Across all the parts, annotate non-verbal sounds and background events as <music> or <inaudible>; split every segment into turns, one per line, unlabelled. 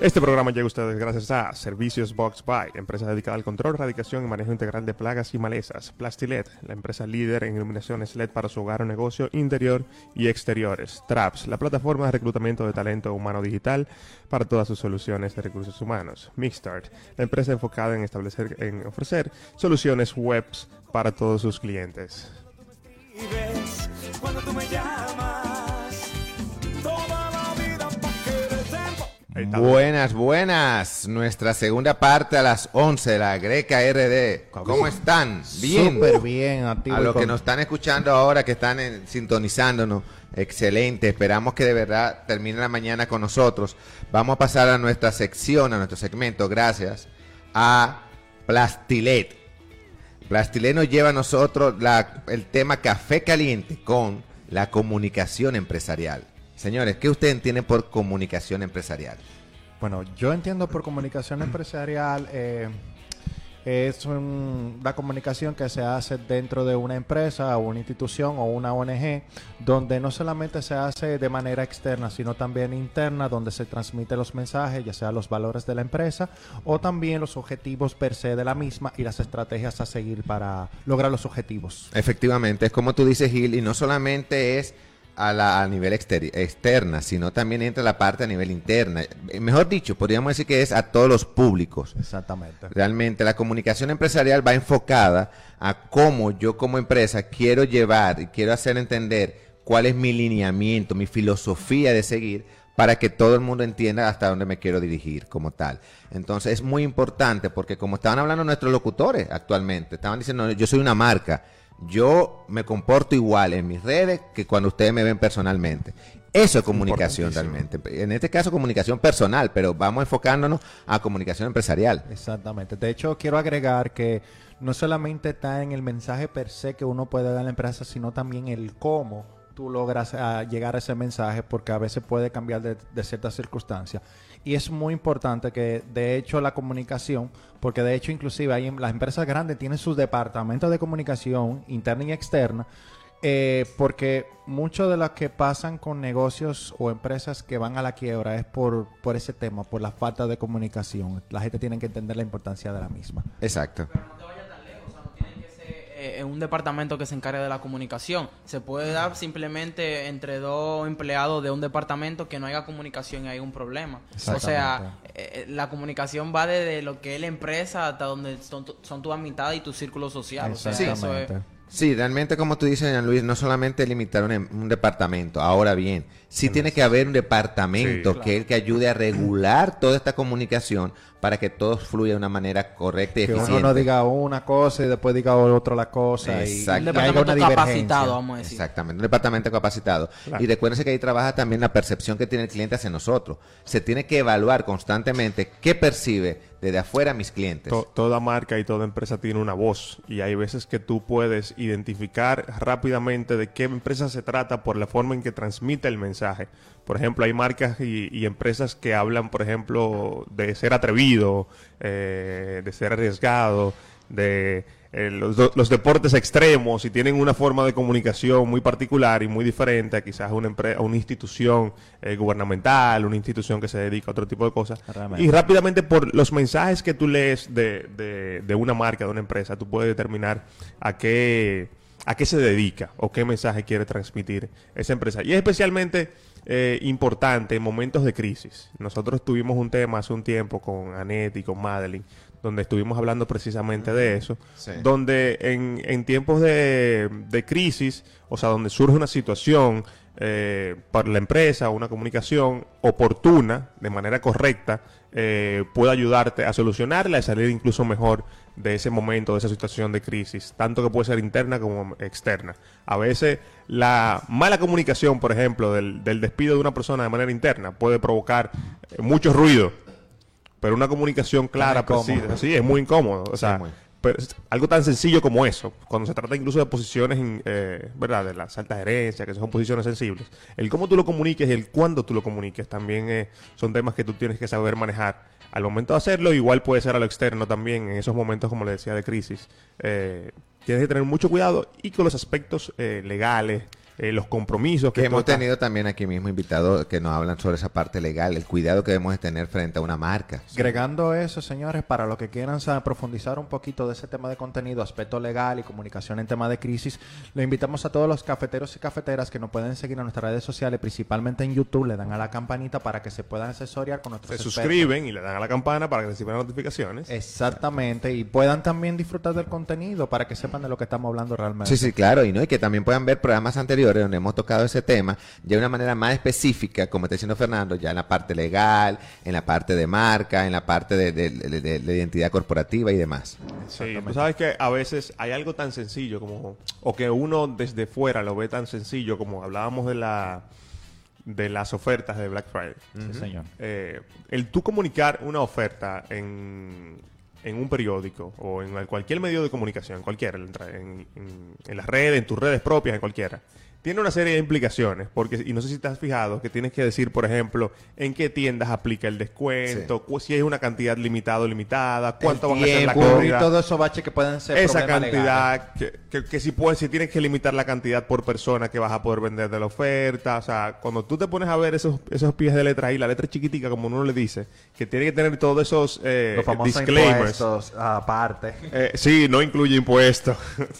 Este programa llega a ustedes gracias a Servicios Box By, empresa dedicada al control, erradicación y manejo integral de plagas y malezas. Plastilet, la empresa líder en iluminaciones LED para su hogar o negocio interior y exteriores. Traps, la plataforma de reclutamiento de talento humano digital para todas sus soluciones de recursos humanos. Mixstart, la empresa enfocada en establecer, en ofrecer soluciones webs para todos sus clientes.
Cuando tú me llamas,
Buenas, buenas. Nuestra segunda parte a las 11 de la Greca RD. ¿Cómo están? Bien.
Súper bien, activo
A los que nos están escuchando ahora, que están en- sintonizándonos, excelente. Esperamos que de verdad termine la mañana con nosotros. Vamos a pasar a nuestra sección, a nuestro segmento, gracias a Plastilet. Plastilet nos lleva a nosotros la- el tema café caliente con la comunicación empresarial. Señores, ¿qué ustedes entienden por comunicación empresarial?
Bueno, yo entiendo por comunicación empresarial eh, es un- la comunicación que se hace dentro de una empresa o una institución o una ONG donde no solamente se hace de manera externa sino también interna donde se transmiten los mensajes ya sea los valores de la empresa o también los objetivos per se de la misma y las estrategias a seguir para lograr los objetivos.
Efectivamente, es como tú dices, Gil, y no solamente es a, la, a nivel exteri- externa, sino también entra la parte a nivel interna. Eh, Mejor dicho, podríamos decir que es a todos los públicos.
Exactamente.
Realmente la comunicación empresarial va enfocada a cómo yo como empresa quiero llevar y quiero hacer entender cuál es mi lineamiento, mi filosofía de seguir para que todo el mundo entienda hasta dónde me quiero dirigir como tal. Entonces es muy importante porque como estaban hablando nuestros locutores actualmente, estaban diciendo, yo soy una marca, yo me comporto igual en mis redes que cuando ustedes me ven personalmente. Eso es comunicación realmente. En este caso comunicación personal, pero vamos enfocándonos a comunicación empresarial.
Exactamente. De hecho, quiero agregar que no solamente está en el mensaje per se que uno puede dar a la empresa, sino también el cómo tú logras ah, llegar a ese mensaje, porque a veces puede cambiar de, de ciertas circunstancias. Y es muy importante que, de hecho, la comunicación, porque de hecho, inclusive, hay, en- las empresas grandes tienen sus departamentos de comunicación interna y externa, eh, porque mucho de lo que pasan con negocios o empresas que van a la quiebra es por, por ese tema, por la falta de comunicación. La gente tiene que entender la importancia de la misma.
Exacto.
Eh, un departamento que se encargue de la comunicación. Se puede dar simplemente entre dos empleados de un departamento que no haya comunicación y hay un problema. O sea, eh, eh, la comunicación va desde lo que es la empresa hasta donde son, tu- son tus amistades y tu círculo social. O sea, eso es...
Exactamente.
Sí, realmente como tú dices, Jean Luis, no solamente limitar un, un departamento, ahora bien, sí tiene que haber un departamento
Sí.
que es el que ayude a regular toda esta comunicación para que todo fluya de una manera correcta y
Que
eficiente.
uno no diga una cosa y después diga otro la cosa. Y,
Exacto.
Un departamento
una
capacitado, vamos a decir.
Exactamente, un departamento capacitado.
Claro.
Y recuérdense que ahí trabaja también la percepción que tiene el cliente hacia nosotros. Se tiene que evaluar constantemente qué percibe desde afuera mis clientes.
To- toda marca y toda empresa tiene una voz y hay veces que tú puedes identificar rápidamente de qué empresa se trata por la forma en que transmite el mensaje. Por ejemplo, hay marcas y, y empresas que hablan, por ejemplo, de ser atrevido, eh, de ser arriesgado, de eh, los, los deportes extremos y tienen una forma de comunicación muy particular y muy diferente a quizás una, a una institución eh, gubernamental, una institución que se dedica a otro tipo de cosas.
Realmente.
Y rápidamente por los mensajes que tú lees de, de- de una marca, de una empresa, tú puedes determinar a qué, a qué se dedica o qué mensaje quiere transmitir esa empresa. Y es especialmente eh, importante en momentos de crisis. Nosotros tuvimos un tema hace un tiempo con Annette y con Madeline, donde estuvimos hablando precisamente de eso,
Sí.
donde en, en tiempos de, de crisis, o sea, donde surge una situación eh, para la empresa, una comunicación oportuna, de manera correcta, eh, puede ayudarte a solucionarla y salir incluso mejor de ese momento, de esa situación de crisis, tanto que puede ser interna como externa. A veces la mala comunicación, por ejemplo, del, del despido de una persona de manera interna puede provocar eh, mucho ruido, pero una comunicación clara, precisa, sí, es muy incómodo. O sea,
muy.
pero es algo tan sencillo como eso, cuando se trata incluso de posiciones, eh, ¿verdad? De las altas gerencias, que son posiciones sensibles. El cómo tú lo comuniques y el cuándo tú lo comuniques también eh, son temas que tú tienes que saber manejar al momento de hacerlo. Igual puede ser a lo externo también, en esos momentos, como le decía, de crisis. Eh, tienes que tener mucho cuidado y con los aspectos eh, legales, eh, los compromisos
Que hemos tenido también aquí mismo invitados que nos hablan sobre esa parte legal, el cuidado que debemos de tener frente a una marca.
Agregando eso, señores, para los que quieran saber, profundizar un poquito de ese tema de contenido, aspecto legal y comunicación en tema de crisis, le invitamos a todos los cafeteros y cafeteras que nos pueden seguir en nuestras redes sociales, principalmente en YouTube, le dan a la campanita para que se puedan asesorar con nuestros
se
expertos.
suscriben y le dan a la campana para que reciban notificaciones.
Exactamente, y puedan también disfrutar del contenido para que sepan de lo que estamos hablando realmente.
Sí, sí, claro, y no y que también puedan ver programas anteriores donde hemos tocado ese tema ya de una manera más específica, como está diciendo Fernando, ya en la parte legal, en la parte de marca, en la parte de, de- de- de- de identidad corporativa y demás.
Sí, tú sabes que a veces hay algo tan sencillo como, o que uno desde fuera lo ve tan sencillo como hablábamos de la de las ofertas de Black Friday.
Sí, señor.
Eh, el tú comunicar una oferta en, en un periódico o en cualquier medio de comunicación, cualquiera, en, en- en- en las redes, en tus redes propias, en cualquiera, tiene una serie de implicaciones, porque, y no sé si has fijado, que tienes que decir, por ejemplo, en qué tiendas aplica el descuento, cu- si es una cantidad limitada o limitada, cuánto van a ser la
tiempo,
Y
cantidad
todo eso bache que pueden ser
esa cantidad, que, que, que si puedes, si tienes que limitar la cantidad por persona que vas a poder vender de la oferta, o sea, cuando tú te pones a ver esos, esos pies de letra ahí, la letra chiquitica, como uno le dice, que tiene que tener todos esos eh,
Los famosos
disclaimers.
impuestos aparte.
Eh, sí, no incluye impuestos. <laughs>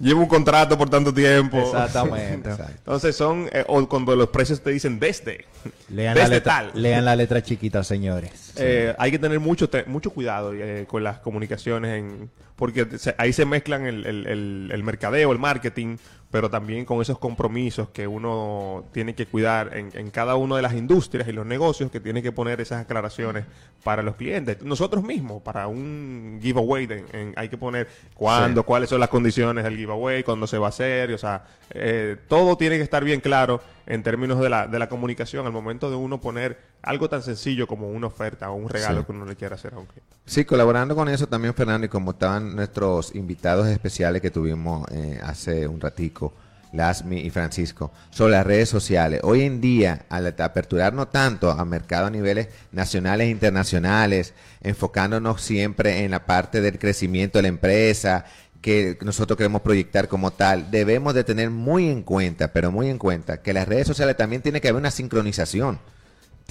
Lleva un contrato por tanto tiempo.
Exactamente. <laughs>
Exacto.
Entonces son, eh, o cuando los precios te dicen desde,
Lean la,
desde
letra,
tal.
lean la letra chiquita, señores.
Eh, hay que tener mucho te- mucho cuidado eh, con las comunicaciones en, porque se- ahí se mezclan el, el- el- el mercadeo, el marketing, pero también con esos compromisos que uno tiene que cuidar en, en cada una de las industrias y los negocios que tiene que poner esas aclaraciones para los clientes. Nosotros mismos, para un giveaway, de- en- hay que poner cuándo,
Sí.
cuáles son las condiciones del giveaway, cuándo se va a hacer, y, o sea, eh, todo tiene que estar bien claro en términos de la, de la comunicación al momento de uno poner algo tan sencillo como una oferta o un regalo
Sí.
que uno le quiera hacer a un cliente.
Sí, colaborando con eso también, Fernando, y como estaban nuestros invitados especiales que tuvimos eh, hace un ratico, Lasmi y Francisco, sobre las redes sociales. Hoy en día, al aperturarnos tanto a mercado a niveles nacionales e internacionales, enfocándonos siempre en la parte del crecimiento de la empresa, que nosotros queremos proyectar como tal, debemos de tener muy en cuenta, pero muy en cuenta, que las redes sociales también tiene que haber una sincronización.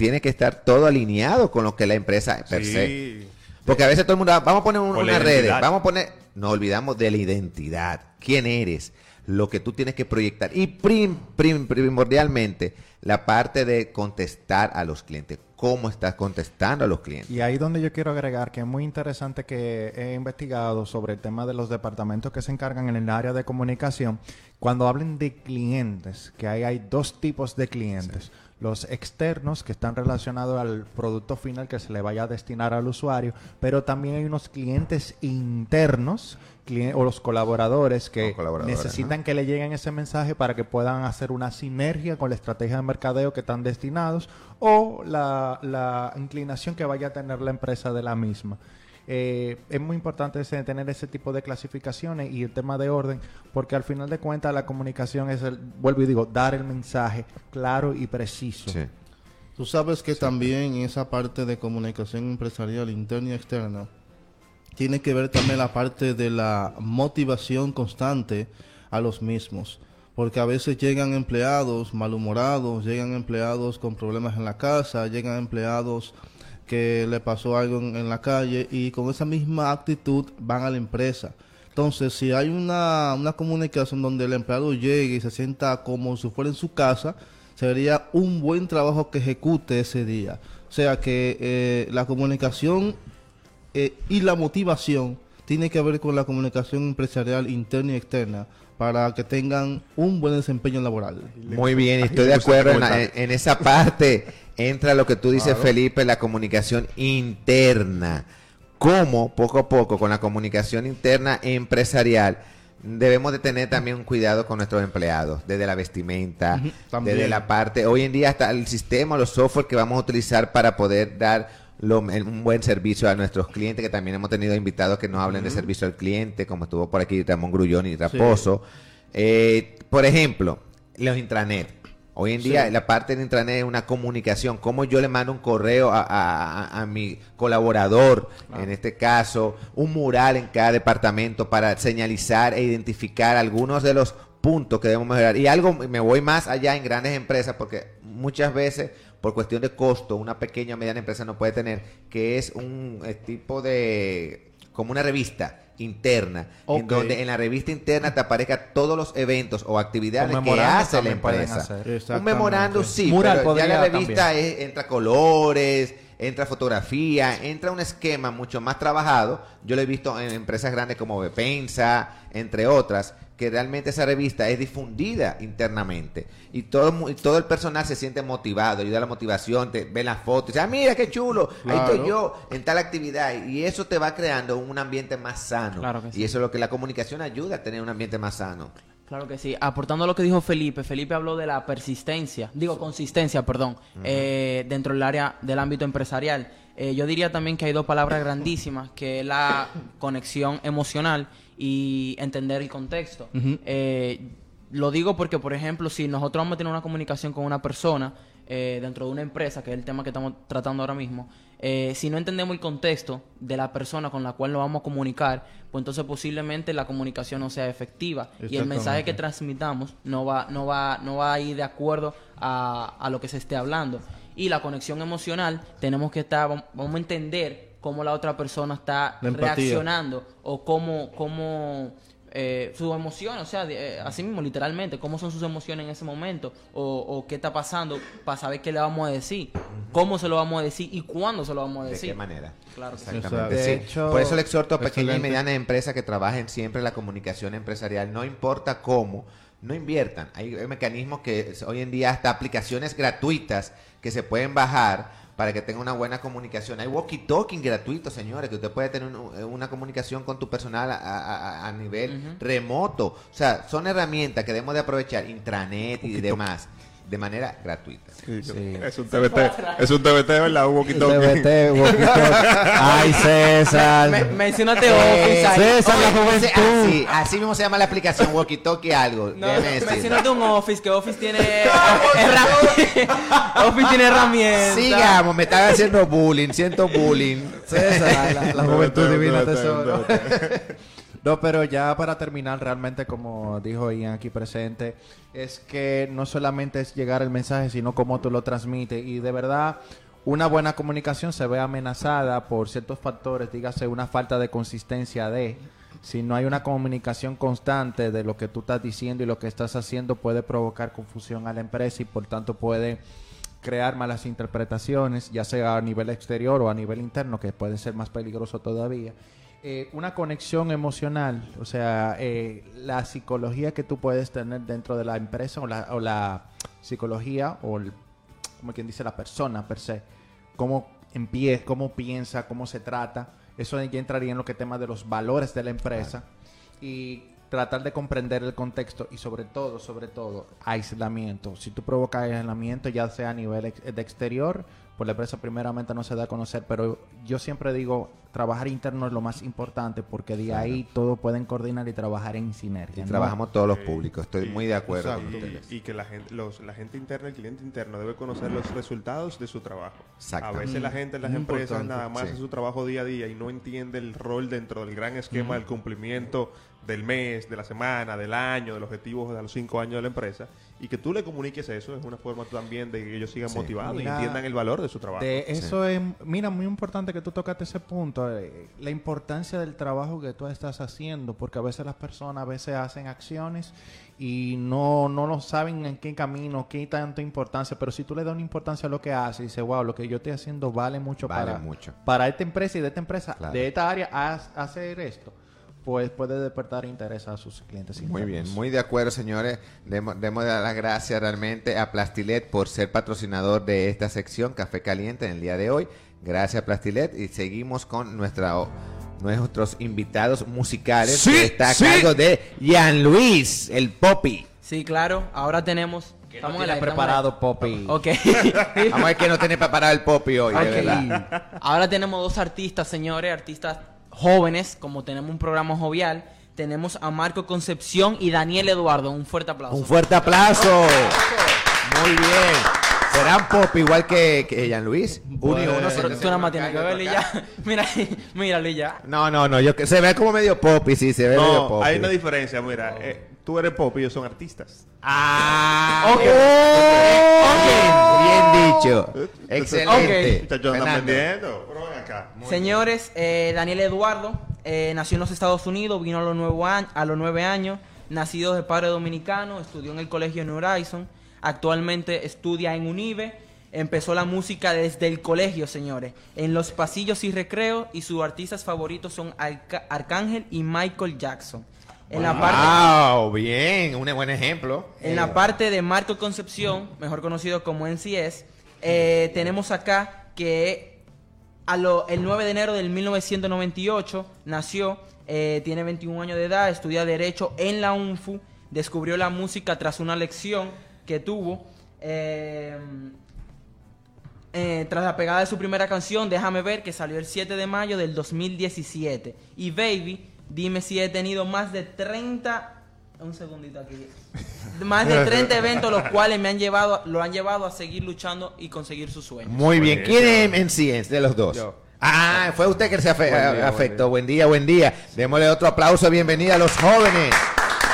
Tiene que estar todo alineado con lo que la empresa per se. Porque a veces todo el mundo, "Ah, vamos a poner un- una red, vamos a poner, nos olvidamos de la identidad, quién eres, lo que tú tienes que proyectar y prim- prim- primordialmente la parte de contestar a los clientes, cómo estás contestando a los clientes.
Y ahí donde yo quiero agregar que es muy interesante que he investigado sobre el tema de los departamentos que se encargan en el área de comunicación. Cuando hablen de clientes, que ahí hay dos tipos de clientes. Los externos que están relacionados al producto final que se le vaya a destinar al usuario, pero también hay unos clientes internos o los colaboradores que
Los colaboradores,
necesitan que le lleguen ese mensaje para que puedan hacer una sinergia con la estrategia de mercadeo que están destinados o la, la inclinación que vaya a tener la empresa de la misma. Eh, es muy importante ese- tener ese tipo de clasificaciones y el tema de orden, porque al final de cuentas la comunicación es el, vuelvo y digo, dar el mensaje claro y preciso.
Sí.
Tú sabes que también en esa parte de comunicación empresarial interna y externa tiene que ver también la parte de la motivación constante a los mismos. Porque a veces llegan empleados malhumorados, llegan empleados con problemas en la casa, llegan empleados que le pasó algo en, en la calle y con esa misma actitud van a la empresa. Entonces, si hay una, una comunicación donde el empleado llegue y se sienta como si fuera en su casa, sería un buen trabajo que ejecute ese día. O sea que eh, la comunicación eh, y la motivación tiene que ver con la comunicación empresarial interna y externa para que tengan un buen desempeño laboral.
Muy bien, estoy de acuerdo en esa parte. Entra lo que tú dices, Felipe, la comunicación interna. Cómo poco a poco con la comunicación interna empresarial debemos de tener también un cuidado con nuestros empleados, desde la vestimenta, desde la parte, hoy en día hasta el sistema, los software que vamos a utilizar para poder dar lo- un buen servicio a nuestros clientes, que también hemos tenido invitados que nos hablen de servicio al cliente, como estuvo por aquí Ramón Grullón y Raposo. Eh, por ejemplo, los intranet. Hoy en día la parte del intranet es una comunicación. Cómo yo le mando un correo a, a- mi colaborador, en este caso, un mural en cada departamento para señalizar e identificar algunos de los punto que debemos mejorar. Y algo, me voy más allá en grandes empresas, porque muchas veces, por cuestión de costo, una pequeña o mediana empresa no puede tener, que es un eh, tipo de, como una revista interna, en donde en la revista interna te aparezcan todos los eventos o actividades que hace la empresa. Un memorando sí,
Mural
pero ya la revista es- entra colores, entra fotografía, entra un esquema mucho más trabajado. Yo lo he visto en empresas grandes como Bepensa, entre otras, que realmente esa revista es difundida internamente y todo y todo el personal se siente motivado, ayuda a la motivación, te ve las fotos, dice, ah, mira qué chulo, ahí estoy yo en tal actividad y eso te va creando un ambiente más sano.
Claro que sí.
Y eso es lo que la comunicación ayuda a tener un ambiente más sano.
Claro que sí. Aportando a lo que dijo Felipe, Felipe habló de la persistencia, digo consistencia, perdón, eh, dentro del área del ámbito empresarial. Eh, yo diría también que hay dos palabras grandísimas, que es la conexión emocional y entender el contexto. Eh, lo digo porque, por ejemplo, si nosotros vamos a tener una comunicación con una persona eh, dentro de una empresa, que es el tema que estamos tratando ahora mismo, eh, si no entendemos el contexto de la persona con la cual nos vamos a comunicar, pues entonces posiblemente la comunicación no sea efectiva y el mensaje que transmitamos no va, no va, no va a ir de acuerdo a, a lo que se esté hablando. Y la conexión emocional, tenemos que estar, vam- vamos a entender cómo la otra persona está reaccionando o cómo, cómo eh, sus emociones, o sea, de- eh, así mismo, literalmente, cómo son sus emociones en ese momento o, o qué está pasando para saber qué le vamos a decir, cómo se lo vamos a decir y cuándo se lo vamos a
¿De
decir.
qué manera?
Claro sí.
Exactamente.
De
sí.
hecho-
Por eso le exhorto a pequeñas y medianas empresas que trabajen siempre la comunicación empresarial, no importa cómo, no inviertan. Hay, mecanismos que hoy en día hasta aplicaciones gratuitas que se pueden bajar para que tenga una buena comunicación. Hay walkie-talkie gratuitos, señores, que usted puede tener un- una comunicación con tu personal a, a- a- a nivel remoto. O sea, son herramientas que debemos de aprovechar, intranet y demás, de manera gratuita.
Sí,
Sí.
Es un TBT, es un TBT, ¿verdad? Un walkie-talkie.
TBT. <laughs> Ay, César.
Me- menciónate
Eh,
Office ahí.
César, la juventud.
Así, así mismo se llama la aplicación Walkie Talkie algo.
No, menciónate un Office, que Office tiene herramientas. <laughs> Office tiene herramientas.
Sigamos, me están haciendo bullying, siento bullying.
César, la, la juventud
TBT,
divina tesoro. No, pero ya para terminar, realmente, como dijo Ian aquí presente, es que no solamente es llegar el mensaje, sino cómo tú lo transmites. Y de verdad, una buena comunicación se ve amenazada por ciertos factores, dígase una falta de consistencia de. Si no hay una comunicación constante de lo que tú estás diciendo y lo que estás haciendo, puede provocar confusión a la empresa y por tanto puede crear malas interpretaciones, ya sea a nivel exterior o a nivel interno, que puede ser más peligroso todavía. Eh, una conexión emocional, o sea, eh, la psicología que tú puedes tener dentro de la empresa o la, o la psicología o, el- como quien dice, la persona per se, cómo empieza, cómo piensa, cómo se trata, eso ya entraría en lo que tema de los valores de la empresa y tratar de comprender el contexto y sobre todo, sobre todo, aislamiento. Si tú provocas aislamiento, ya sea a nivel ex- de exterior, pues la empresa primeramente no se da a conocer, pero yo siempre digo, trabajar interno es lo más importante porque de ahí todos pueden coordinar y trabajar en sinergia.
Y
¿no?
trabajamos todos los públicos, estoy muy de acuerdo con
Exacto.
ustedes.
Y, y que la gente, los, la gente interna, el cliente interno debe conocer los resultados de su trabajo. A
Exactamente.
veces la gente en las
Muy
empresas
importante,
nada más
sí.
hace su trabajo día a día y no entiende el rol dentro del gran esquema del cumplimiento del mes, de la semana, del año, del objetivo de los cinco años de la empresa. Y que tú le comuniques eso es una forma también de que ellos sigan
Sí.
motivados
Mira,
y entiendan el valor de su trabajo.
De eso es, mira, muy importante que tú tocaste ese punto, eh, la importancia del trabajo que tú estás haciendo, porque a veces las personas a veces hacen acciones y no, no lo saben en qué camino, qué tanta importancia, pero si tú le das una importancia a lo que hace y dices, wow, lo que yo estoy haciendo vale mucho
Vale
para,
mucho.
para esta empresa y de esta empresa,
Claro.
de esta área, haz- hacer esto, pues puede despertar interés a sus clientes.
Muy bien, muy de acuerdo, señores. Demos, demos de dar las gracias realmente a Plastilet por ser patrocinador de esta sección Café Caliente en el día de hoy. Gracias, Plastilet. Y seguimos con nuestra, nuestros invitados musicales.
Sí,
que está a
sí.
cargo de Jean Luis, el Poppy.
Sí, claro. Ahora tenemos.
No
Estamos en
tiene
la
preparado, Poppy.
en la- Ok.
Vamos a ver que no tiene preparado el Poppy hoy, de verdad.
Ahora tenemos dos artistas, señores, artistas jóvenes, como tenemos un programa jovial. Tenemos a Marco Concepción y Daniel Eduardo. Un fuerte aplauso.
Un fuerte aplauso. Muy bien. ¿Serán Poppy igual que, que Jean Luis? Uno y uno.
Pero tú nada más tienes
y
que verle
acá.
ya. <laughs> Mira, míralo y ya.
No, no, no. Yo, que- se ve como medio Poppy, sí, se ve medio
No,
Poppy.
hay una diferencia, mira. eh, tú eres pop y ellos son artistas.
Ah,
Ok.
bien dicho. Excelente.
Muchachos andan
Fernando.
vendiendo. Pero ven acá.
Señores, eh, Daniel Eduardo eh, nació en los Estados Unidos, vino a los, nueve años, a los nueve años, nacido de padre dominicano, estudió en el colegio New Horizon, actualmente estudia en Unive, empezó la música desde el colegio, señores, en los pasillos y recreos, y sus artistas favoritos son Arca- Arcángel y Michael Jackson. En la parte...
Wow, bien, un buen ejemplo.
En la parte de Marco Concepción, mejor conocido como NCS, eh, tenemos acá que a lo- el 9 de enero del 1998 nació, eh, tiene 21 años de edad, estudia Derecho en la UNFU, descubrió la música tras una lección que tuvo. eh, eh, tras la pegada de su primera canción, Déjame ver, que salió el 7 de mayo del 2017. Y Baby, dime si he tenido más de 30... Un segundito aquí. <laughs> Más de 30 <laughs> eventos los cuales me han llevado, lo han llevado a seguir luchando y conseguir sus sueños.
Muy bien. ¿Quién es MCS de los dos?
Yo.
Ah, fue usted que se afe-
Buen día,
afectó. Buen día, buen día. Démosle otro aplauso. Bienvenida a los jóvenes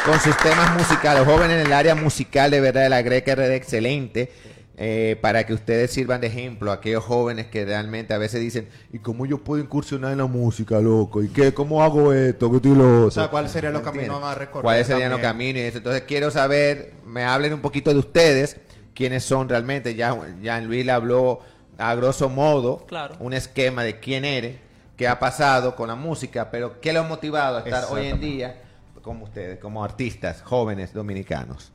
con sus temas musicales. Los jóvenes en el área musical de verdad de la Greca RD excelente. Eh, para que ustedes sirvan de ejemplo a aquellos jóvenes que realmente a veces dicen, ¿y cómo yo puedo incursionar en la música, loco? ¿Y qué? ¿Cómo hago esto? ¿Qué loco?
O sea, ¿cuáles serían los caminos a recorrer
¿Cuáles serían los caminos? Entonces quiero saber, me hablen un poquito de ustedes, quiénes son realmente. Ya, ya Luis le habló a grosso modo
Claro.
un esquema de quién eres, qué ha pasado con la música, pero qué lo ha motivado a estar hoy en día como ustedes, como artistas jóvenes dominicanos.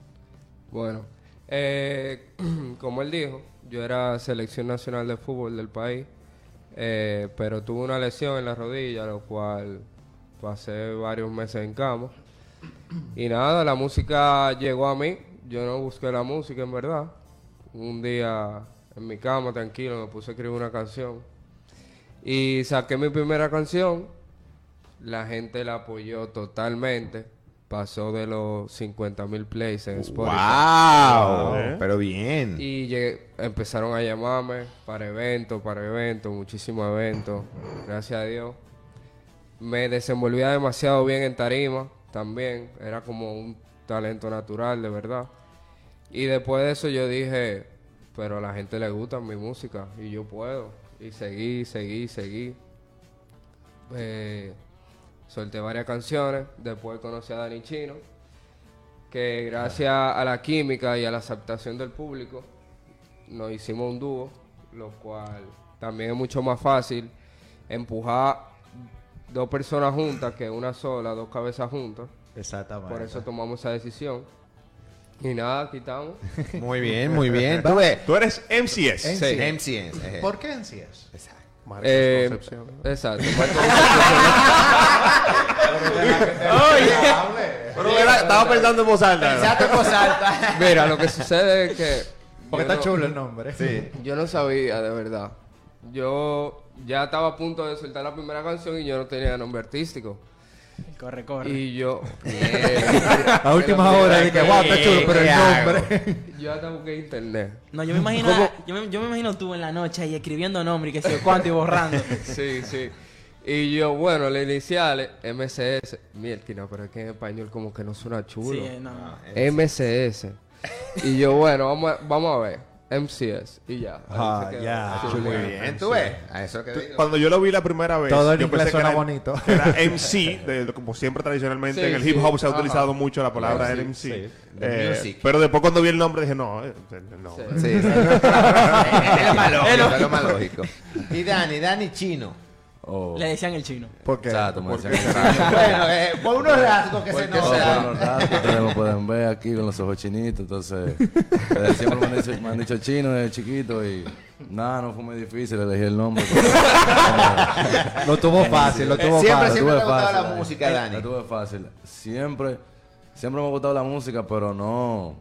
Bueno, eh, <clears throat> como él dijo, yo era selección nacional de fútbol del país, eh, pero tuve una lesión en la rodilla, lo cual pasé varios meses en cama. Y nada, la música llegó a mí, yo no busqué la música en verdad. Un día en mi cama, tranquilo, me puse a escribir una canción. Y saqué mi primera canción, la gente la apoyó totalmente. Pasó de los 50 mil plays en Spotify.
¡Wow!
¿Eh?
Pero bien.
Y llegué- empezaron a llamarme para eventos, para eventos, muchísimos eventos. Gracias a Dios. Me desenvolvía demasiado bien en tarima también. Era como un talento natural, de verdad. Y después de eso yo dije, pero a la gente le gusta mi música y yo puedo. Y seguí, seguí, seguí. Eh, solté varias canciones. Después conocí a Dani Chino que gracias a la química y a la aceptación del público nos hicimos un dúo, lo cual también es mucho más fácil empujar dos personas juntas que una sola, dos cabezas juntas.
Exactamente.
Por eso tomamos esa decisión. Y nada, aquí estamos. <laughs>
Muy bien, muy bien. ¿Tú ves?
Tú eres MCS.
Sí.
MCS. eh.
¿Por qué en sí es?
Marcos
Eh,
Concepción.
exacto. <laughs> <laughs>
Pero era- estaba pensando en voz alta.
Pensaste en voz alta. <laughs>
Mira, lo que sucede es que
Porque está
no-
chulo el nombre. Sí.
Yo no sabía, de verdad. Yo ya estaba a punto de soltar la primera canción y yo no tenía nombre artístico.
Corre, corre.
Y yo... <laughs>
A última hora dije, wow, está chulo, pero el nombre.
Yo hasta busqué internet.
No, yo me imagino, yo me, yo me imagino tú en la noche ahí escribiendo nombre y que sé yo cuánto y borrando. <laughs>
Sí, sí. Y yo, bueno, las iniciales, MCS. Mierda, no, pero es que en español como que no suena chulo.
Sí, no, no.
MCS. Y yo, bueno, vamos a, vamos a ver. MCS. Y ya.
Ah, ya.
Sí,
Muy bien, tú ves. A eso que digo.
Cuando yo lo vi la primera vez,
Todo en
yo
inglés
pensé que era,
bonito.
era MC, de- como siempre tradicionalmente
Sí,
en el hip hop se ha
Ajá.
utilizado mucho la palabra
Sí,
MC. Eh,
music.
pero después cuando vi el nombre dije, no, eh, no.
Sí.
Sí, sí. <laughs> es lo más lógico, es lo más lógico. Y Dani, Dani Chino.
Le decían el chino.
¿Por qué?
exacto, me
¿Por
decían que- <laughs>
Bueno, eh, por unos rasgos que se
Oh, por
notan.
los rasgos, ustedes me pueden ver aquí con los ojos chinitos, entonces desde siempre me han, dicho, me han dicho chino desde chiquito y nada, no fue muy difícil elegir el nombre. <laughs>
Lo tuvo fácil, lo tuvo
Siempre,
fácil.
siempre
tuve
te ha gustado
fácil,
la
eh.
música, Dani.
tuve fácil. Siempre, siempre me ha gustado la música, pero no.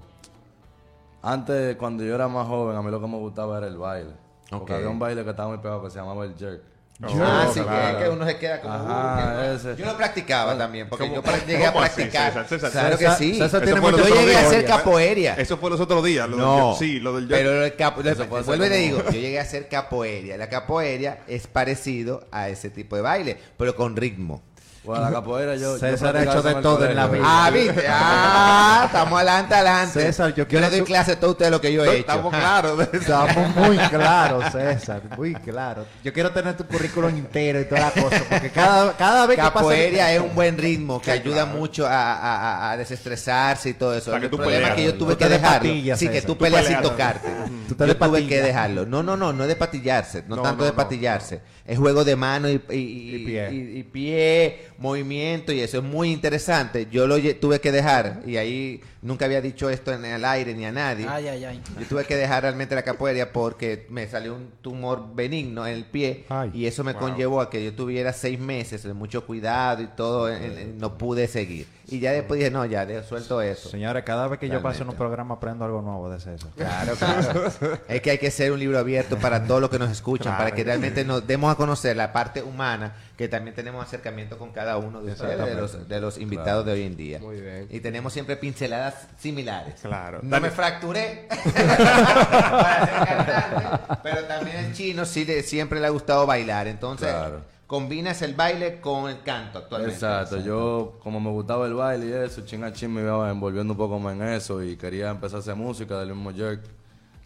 Antes, cuando yo era más joven, a mí lo que me gustaba era el baile. Porque había un baile que estaba muy pegado que se llamaba el jerk.
Ah, sí,
claro.
que, que uno se queda como...
Ajá,
uh, que-
ese.
Yo lo practicaba también, porque
¿Cómo-
yo llegué a
así,
practicar.
César? César,
claro que sí.
César
Eso
tiene
fue
mucho
los
yo
otros
llegué a
días.
hacer capoeira.
Eso fue los otros días. Lo del
No,
jerk. sí, lo del jerk.
pero el capo,
Eso fue
vuelvo y digo, yo llegué a hacer capoeira. La capoeira es parecido a ese tipo de baile, pero con ritmo.
Bueno, la capoeira yo... yo
César ha hecho de todo en la vida.
Ah, ¿viste? Ah, estamos adelante, adelante.
César, yo
yo
quiero
le doy clase a todos ustedes lo que yo he hecho.
Estamos claros. <laughs>
Estamos muy claros, César, muy claros. Yo quiero tener tu currículum entero y toda la cosa, porque cada, cada vez que pasa...
Capoeira es un buen ritmo que ayuda mucho a, a- a- desestresarse y todo eso.
Para que
el
tú
problema
peleas,
es que yo tuve que
te de
dejarlo.
patillas,
sí, que tú
Tú
peleas sin
peleas.
tocarte.
Tú
yo
de
tuve que dejarlo. No, no, no, no es de patillarse. No,
No,
tanto
no,
de patillarse. Es juego de mano y, y- y-
pie.
y- pie, movimiento y eso es muy interesante. Yo lo tuve que dejar y ahí nunca había dicho esto en el aire ni a nadie.
Ay, ay, ay.
Yo tuve que dejar realmente la capoeira porque me salió un tumor benigno en el pie
Ay.
y eso me conllevó a que yo tuviera seis meses de mucho cuidado y todo, en- en- no pude seguir. Y ya después dije, no, ya, de- suelto eso.
Señores, cada vez que yo paso en un programa aprendo algo nuevo de César.
Claro, claro. <laughs> es que hay que ser un libro abierto para todos los que nos escuchan, para que realmente nos demos a conocer la parte humana, que también tenemos acercamiento con cada uno de ustedes, de los, de los invitados de hoy en día.
Muy bien.
Y tenemos siempre pinceladas similares.
Claro.
No me fracturé <laughs> <laughs> para ser cantante, pero también el chino sí le, siempre le ha gustado bailar. Entonces,
Claro.
combinas el baile con el canto actualmente.
Exacto, yo como me gustaba el baile y eso, chin a chin me iba envolviendo un poco más en eso y quería empezar a hacer música del mismo Jerk.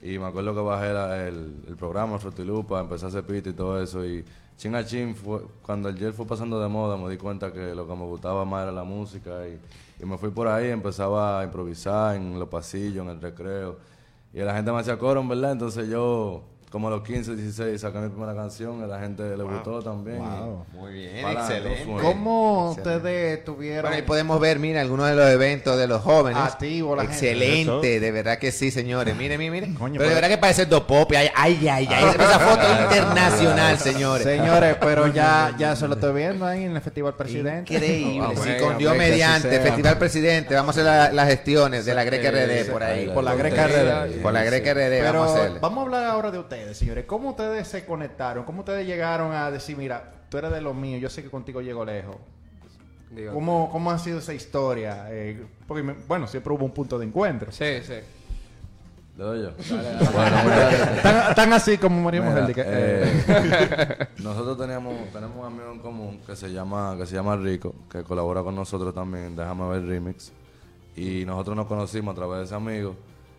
Y me acuerdo que bajé la- el, el programa Fruitilupa, empecé a hacer pito y todo eso. Y chin a chin, fue, cuando el Jerk fue pasando de moda, me di cuenta que lo que me gustaba más era la música. Y, me fui por ahí, empezaba a improvisar en los pasillos, en el recreo. Y la gente me hacía coro, verdad. Entonces yo, como a los 15, 16, saqué mi primera canción. A la gente le gustó también.
Muy bien,
Para,
excelente.
fue.
¿Cómo
Excelente.
ustedes tuvieron...
Bueno, ahí podemos ver, mira, algunos de los eventos de los jóvenes.
Activo la gente.
Excelente, de verdad que sí, señores. Miren, miren, miren.
Coño,
pero de verdad que parece dos pop. Ay, ay, ay, ay. Esa foto <laughs> internacional, señores.
Señores, pero ya, ya se lo estoy viendo ahí en el Festival Presidente.
Increíble.
Ah,
sí,
bueno,
con Dios mediante,
sea.
Festival Presidente. Vamos a hacer la- las gestiones de la Greca RD por ahí.
Por la Greca RD.
Por la Greca RD vamos a hacerle.
vamos a hablar ahora de ustedes, señores. ¿Cómo ustedes se conectaron? ¿Cómo ustedes llegaron a decir, mira, tú eres de los míos, yo sé que contigo llego lejos? ¿Cómo, ¿Cómo ha sido esa historia? Eh, porque, me- bueno, siempre hubo un punto de encuentro.
Sí, sí.
¿Le doy yo? <laughs> Bueno, mira,
Tan, tan así como María
Mira,
Mujer. de que-
eh,
eh, <laughs>
nosotros teníamos, tenemos un amigo en común que se llama que se llama Rico, que colabora con nosotros también Déjame ver Remix. Y nosotros nos conocimos a través de ese amigo.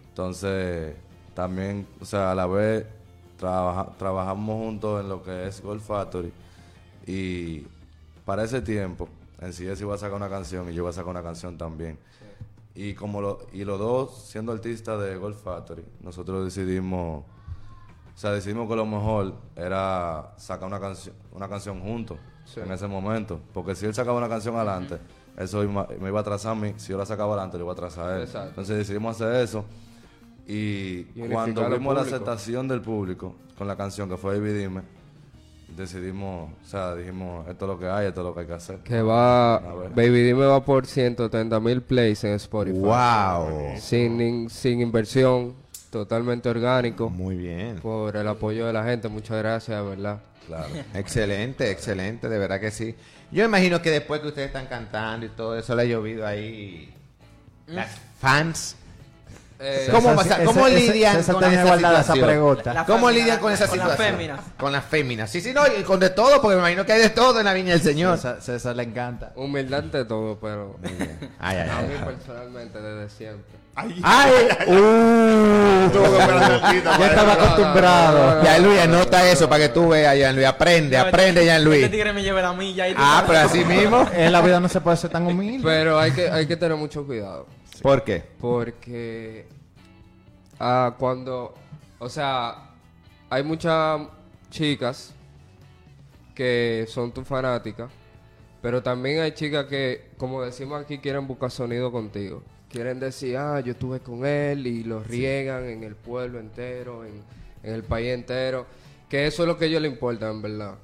Entonces, también, o sea, a la vez trabaja- trabajamos juntos en lo que es Gold Factory. Y para ese tiempo, en sí iba a sacar una canción y yo iba a sacar una canción también. Y como lo, y los dos siendo artistas de Gold Factory, nosotros decidimos, o sea, decidimos que lo mejor era sacar una canción, una canción juntos en ese momento, porque si él sacaba una canción adelante, eso iba- me iba a atrasar a mí, si yo la sacaba adelante, le iba a atrasar a él.
Exacto.
Entonces decidimos hacer eso y cuando vimos la aceptación del público con la canción que fue Baby Dime, decidimos, o sea, dijimos, esto es lo que hay, esto es lo que hay que hacer.
Que va. Baby Dime va por 130 mil plays en Spotify.
Wow.
Sin, sin inversión, totalmente orgánico.
Muy bien.
Por el apoyo de la gente, muchas gracias, de verdad.
Claro. <laughs>
Excelente, excelente, de verdad que sí. Yo imagino que después que ustedes están cantando y todo eso le ha llovido ahí las fans.
Eh,
¿Cómo, cómo
ese-
lidian con esa situación?
pregunta.
La
¿Cómo
fémina,
lidian con esa
con las
situación?
féminas.
Con las féminas. Sí, sí, no, y con de todo, porque me imagino que hay de todo en la viña del Señor.
César, César le encanta.
humildad ante todo, pero
Ay, ay,
a
ay.
mí personalmente desde siempre.
Ay,
¡Ay! ¡Uh!
Ya estaba acostumbrado.
Ya Luis, anota eso para que tú veas, Jean Luis. Aprende, aprende, Jean
Este
Luis.
tigre me lleva la milla
Ah, pero así mismo.
En la vida no se puede ser tan humilde.
Pero hay que, hay que tener mucho cuidado.
¿Por qué?
Porque ah, cuando, o sea, hay muchas chicas que son tus fanáticas, pero también hay chicas que, como decimos aquí, quieren buscar sonido contigo. Quieren decir, ah, yo estuve con él y lo riegan en el pueblo entero, en, en el país entero. Que eso es lo que a ellos les importa, en verdad.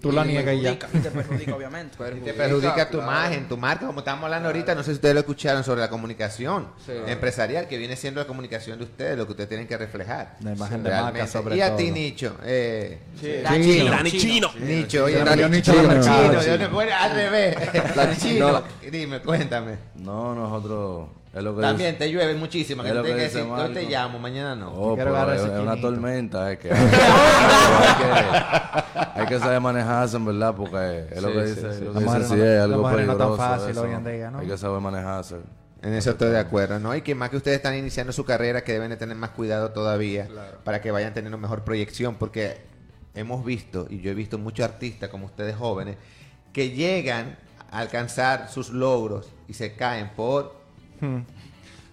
Tú la niegas ya.
Te perjudica, obviamente. <laughs>
Y te perjudica tu
claro.
imagen, tu marca, como estamos hablando ahorita, no sé si ustedes lo escucharon sobre la comunicación
Sí.
empresarial, que viene siendo la comunicación de ustedes, lo que ustedes tienen que reflejar.
La imagen de
Realmente.
marca sobre
Y a
todo.
ti, Nicho, eh,
Dani
Chino.
Dani Chino.
Nicho, oye, Dani,
Nicho
Chino, Chino,
Chino.
al revés. Chino,
No.
dime, cuéntame.
No, nosotros
También
dice-
te llueve muchísimo. Que
lo que
tienes que
dice
decir, yo te llamo, mañana no.
Oh,
Quiero
pero
agarrar
es,
ese
es una tormenta, es que <laughs> hay, que hay que saber manejarse, en verdad, porque es lo que
sí,
dice,
sí.
lo que
no-
es algo
mujer no tan
peligroso.
fácil
eso.
hoy en día, ¿no?
Hay que saber manejarse.
En eso estoy de acuerdo, ¿no? Y que más que ustedes están iniciando su carrera, que deben de tener más cuidado todavía para que vayan teniendo mejor proyección, porque hemos visto, y yo he visto muchos artistas como ustedes jóvenes, que llegan a alcanzar sus logros y se caen por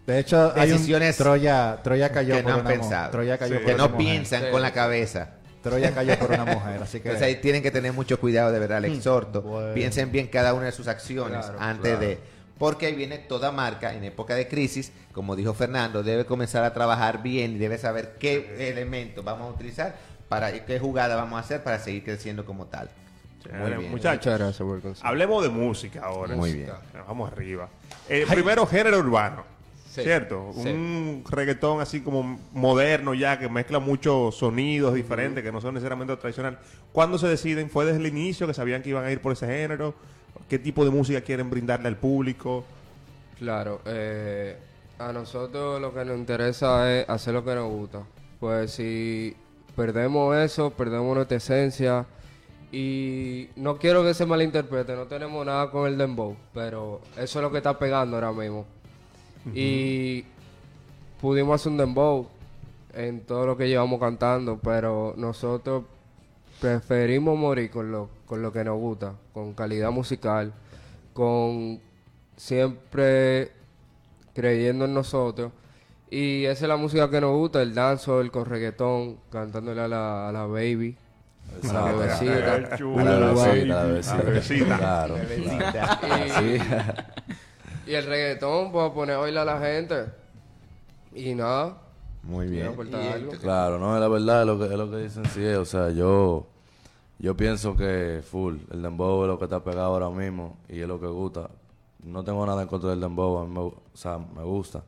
De hecho, hay un
Decisiones
Troya, Troya cayó
que
por
no han
una
pensado,
Troya cayó
Sí.
por
que
una
no
mujer.
piensan
Sí.
con la cabeza.
Troya cayó por una mujer, así que
Entonces ahí tienen que tener mucho cuidado, de verdad,
Hmm.
el exhorto.
Bueno.
Piensen bien cada una de sus acciones
Claro,
antes de... Porque ahí viene toda marca en época de crisis, como dijo Fernando, debe comenzar a trabajar bien y debe saber qué elementos vamos a utilizar, para qué jugada vamos a hacer para seguir creciendo como tal. Muy bien.
Muchachos,
Muchas gracias por el consejo.
hablemos de música ahora.
Muy bien.
Vamos arriba. Eh, primero, género urbano.
Sí.
¿Cierto?
Sí.
Un reggaetón así como moderno ya, que mezcla muchos sonidos diferentes, que no son necesariamente tradicionales. ¿Cuándo se deciden? ¿Fue desde el inicio que sabían que iban a ir por ese género? ¿Qué tipo de música quieren brindarle al público?
Claro, eh, a nosotros lo que nos interesa es hacer lo que nos gusta. Pues si perdemos eso, perdemos nuestra esencia. Y no quiero que se malinterprete, no tenemos nada con el dembow, pero eso es lo que está pegando ahora mismo. Y pudimos hacer un dembow en todo lo que llevamos cantando, pero nosotros preferimos morir con lo, con lo que nos gusta, con calidad musical, con siempre creyendo en nosotros. Y esa es la música que nos gusta, el danzo, el correguetón, cantándole a la, a la baby, a la
chulo,
A la bebecita, a la bebecita.
A la bebecita.
Claro. <laughs>
Y, y el reggaetón, pues a poner a bailar a la gente. Y nada,
Muy bien.
algo.
Claro, no, la verdad es lo que, es lo que dicen sí es, o sea, yo yo pienso que full, el dembow es lo que está pegado ahora mismo y es lo que gusta. No tengo nada en contra del dembow, a mí me, o sea, me gusta,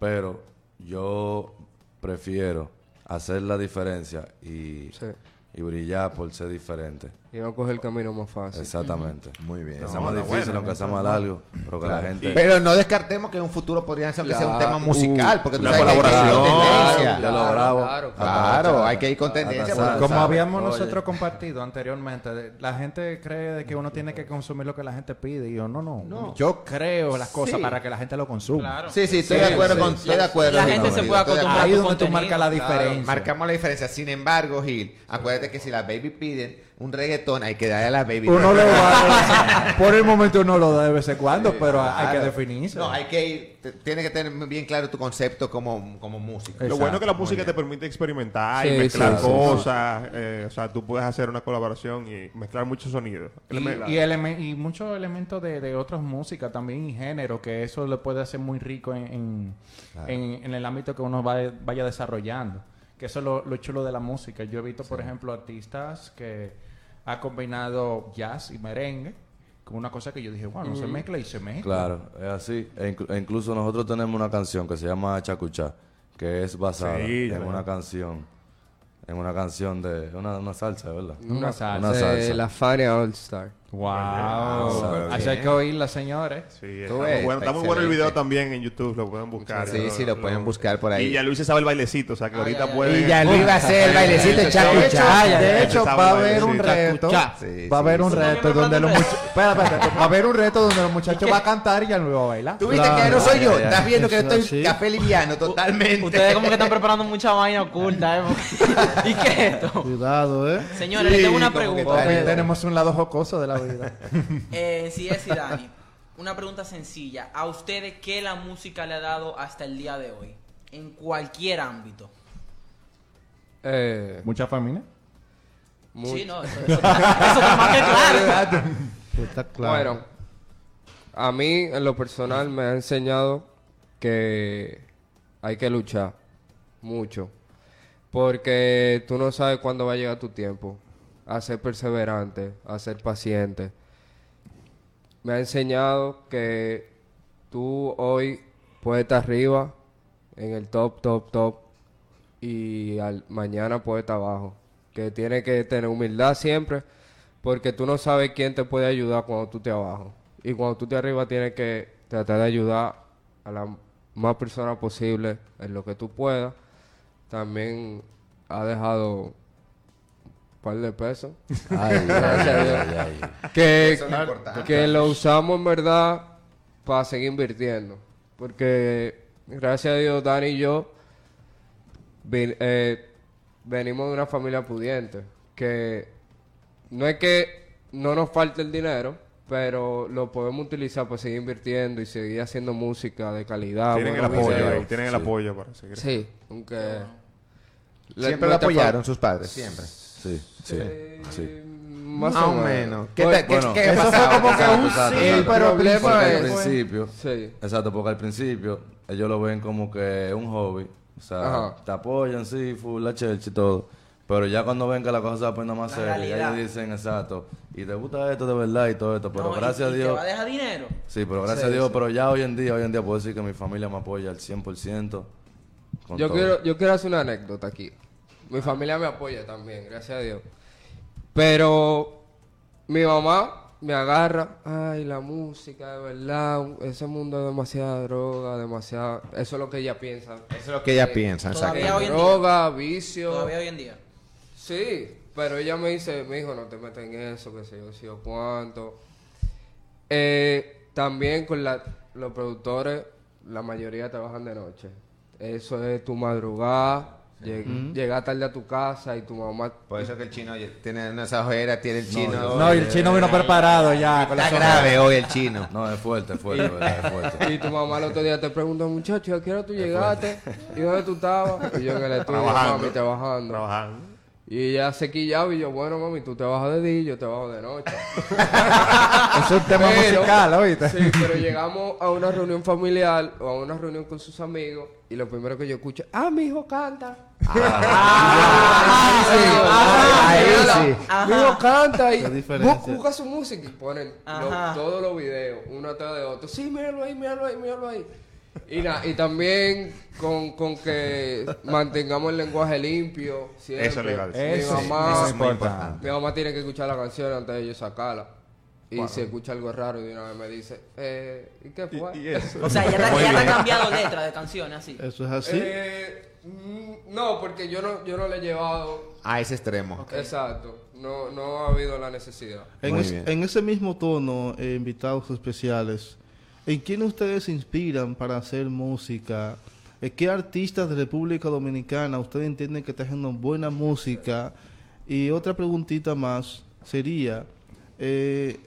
pero yo prefiero hacer la diferencia y,
Sí.
Y brillar por ser.
Y no coger el camino más fácil.
Exactamente.
Muy bien.
Que sea más difícil, aunque sea más largo, pero que la gente...
Pero no descartemos que en un futuro podría ser que sea un
Claro.
tema musical, porque tú
Una
sabes que hay que ir con
colaboración.
tendencia.
Ya lo bravo.
claro,
Claro, hay que ir con tendencia. Porque
Como habíamos
Oye.
nosotros compartido anteriormente, la gente cree de que uno tiene que consumir lo que la gente pide. Y yo, no, no.
No.
Yo creo las cosas
Sí.
para que la gente lo consuma.
Claro.
Sí, sí, estoy de acuerdo con, estoy de acuerdo.
La gente se puede acostumbrar
Ahí es donde tú marcas la
claro.
diferencia.
Marcamos la diferencia. Sin embargo, Gil, acuérdate que si las baby piden un reggaetón, hay que darle a la baby.
Uno lo va <laughs> Por el momento uno lo da de vez en cuando, pero hay que definirse.
No, hay que ir. Tienes que tener bien claro tu concepto como, como músico.
Lo bueno es que la música te permite experimentar y
Sí,
mezclar
sí, sí,
cosas. eh, o sea, tú puedes hacer una colaboración y mezclar muchos sonidos.
Y, y, eleme- y muchos elementos de, de otras músicas también y género, que eso le puede hacer muy rico en, en, en- en el ámbito que uno va- vaya desarrollando. Que eso es lo, lo chulo de la música. Yo he visto, por ejemplo, artistas que ha combinado jazz y merengue con una cosa que yo dije, bueno, no se mezcla y se mezcla.
Claro, es así. E e incluso nosotros tenemos una canción que se llama Chacuchá, que es basada
Sí,
en una canción, en una canción de una, una salsa, ¿verdad?
Una salsa.
Una salsa.
La Fania All Star.
Wow. Así hay que oírla, señores.
Sí, está,
ves,
muy bueno, está muy bueno el video también en YouTube, lo pueden buscar.
Sí, sí, lo pueden buscar por ahí.
Y ya Luis se sabe el bailecito, o sea que ahorita pueden...
Y ya Luis va a hacer el bailecito de chaco
De hecho,
chaya.
de hecho,
Ese
va a haber un reto. Va a haber un reto donde los muchachos. Va a haber un reto donde los muchachos van a cantar y ya Luis va a bailar.
Tú viste que no soy yo. Estás viendo que estoy café liviano totalmente.
Ustedes como que están preparando mucha vaina oculta, ¿eh? <laughs> ¿Y qué es esto?
Cuidado, ¿eh?
Señores, les tengo una pregunta.
tenemos un lado jocoso de la vida. <laughs>
Eh, si es y Dani, una pregunta sencilla. ¿A ustedes qué la música le ha dado hasta el día de hoy? En cualquier ámbito.
Eh,
Mucha familia.
mucho.
Sí, no, eso, eso está, eso está más que claro. <laughs>
Está claro.
Bueno, a mí en lo personal me ha enseñado que hay que luchar mucho. Porque tú no sabes cuándo va a llegar tu tiempo. A ser perseverante, a ser paciente. Me ha enseñado que tú hoy puedes estar arriba, en el top, top, top, y al, mañana puedes estar abajo. Que tienes que tener humildad siempre, porque tú no sabes quién te puede ayudar cuando tú estés abajo. Y cuando tú estés arriba tienes que tratar de ayudar a la más personas posible en lo que tú puedas. También ha dejado par de pesos.
Ay,
Gracias a Dios.
ay, <laughs> ay, ay.
que,
es lo
que lo usamos en verdad para seguir invirtiendo. Porque gracias a Dios, Dani y yo eh, venimos de una familia pudiente. Que no es que no nos falte el dinero, pero lo podemos utilizar para seguir invirtiendo y seguir haciendo música de calidad.
tienen el apoyo
videos.
ahí, tienen el apoyo para seguir.
Sí, aunque...
Siempre lo
nuestra fa-
apoyaron sus padres, siempre.
Sí, sí,
Eh,
sí.
Más
Más
o menos.
menos. ¿Qué,
Pues,
te- qué-
bueno,
qué
eso
pasaba?
fue como que un
exacto,
sí,
exacto.
pero
problema
Porque al
es-
principio,
Sí.
exacto, porque al principio ellos lo ven como que es un hobby. O sea,
Ajá.
te apoyan, sí, full, la church y todo. Pero ya cuando ven que la cosa se va poniendo más seria, ya ellos dicen, exacto, y te gusta esto de verdad y todo esto. Pero
No,
gracias
y
a
te
Dios.
va a dejar dinero.
Sí, pero gracias
Sí,
a Dios,
sí.
pero ya hoy en día, hoy en día puedo decir que mi familia me apoya al 100%. Con
Yo
todo.
quiero, yo quiero hacer una anécdota aquí. Mi familia me apoya también, gracias a Dios. Pero mi mamá me agarra, ay, la música, de verdad, ese mundo es demasiada droga, demasiada... Eso es lo que ella piensa.
Eso es lo que ella piensa,
Todavía
exacto.
hoy en día.
Droga, vicio...
Todavía hoy en día.
Sí, pero ella me dice, mi hijo, no te metas en eso, que sé yo, si o cuánto. Eh, también con la- los productores, la mayoría trabajan de noche. Eso es tu madrugada, lleg- llegar tarde a tu casa y tu mamá...
Por eso que el chino tiene unas ojeras, tiene el chino.
No, y el chino vino preparado ya.
Está grave hoy el chino.
No, es fuerte, es fuerte, ¿verdad? Es fuerte. <laughs>
Y tu mamá el otro día te pregunta, muchacho, ¿a qué hora tú llegaste? ¿Y dónde tú estabas? Y yo en el <laughs> estudio,
Trabajando.
mami, trabajando.
Trabajando.
Y ella se quillaba y yo, bueno, mami, tú te bajas de día, yo te bajo de noche. <laughs>
Es un tema
Pero-
musical, ¿oíste?
Sí, pero llegamos a una reunión familiar o a una reunión con sus amigos y lo primero que yo escucho, ah, mi hijo canta. Ah, <laughs>
ahí
sí.
sí.
Mi hijo canta y busca su música y ponen todos los videos, uno atrás de otro. Sí, míralo ahí, míralo ahí, míralo ahí. Y, na- y también con, con que mantengamos el lenguaje limpio. Siempre.
Eso le iba a decir.
Mi
Eso,
mamá,
eso es muy importante.
mi mamá tiene que escuchar la canción antes de yo sacarla. Y si escucha algo raro, de una vez me dice, eh, ¿y qué fue?
Y, y eso.
O sea, ya te, ya te cambiado letra de canciones así.
Eso es así.
Eh, mm, no, porque yo no, yo no le he llevado.
A ese extremo.
Exacto. No, no ha habido la necesidad.
En, es- en ese mismo tono, eh, invitados especiales, ¿en quién ustedes se inspiran para hacer música? ¿En ¿Qué artistas de República Dominicana ustedes entienden que están haciendo buena música? Y otra preguntita más sería, eh,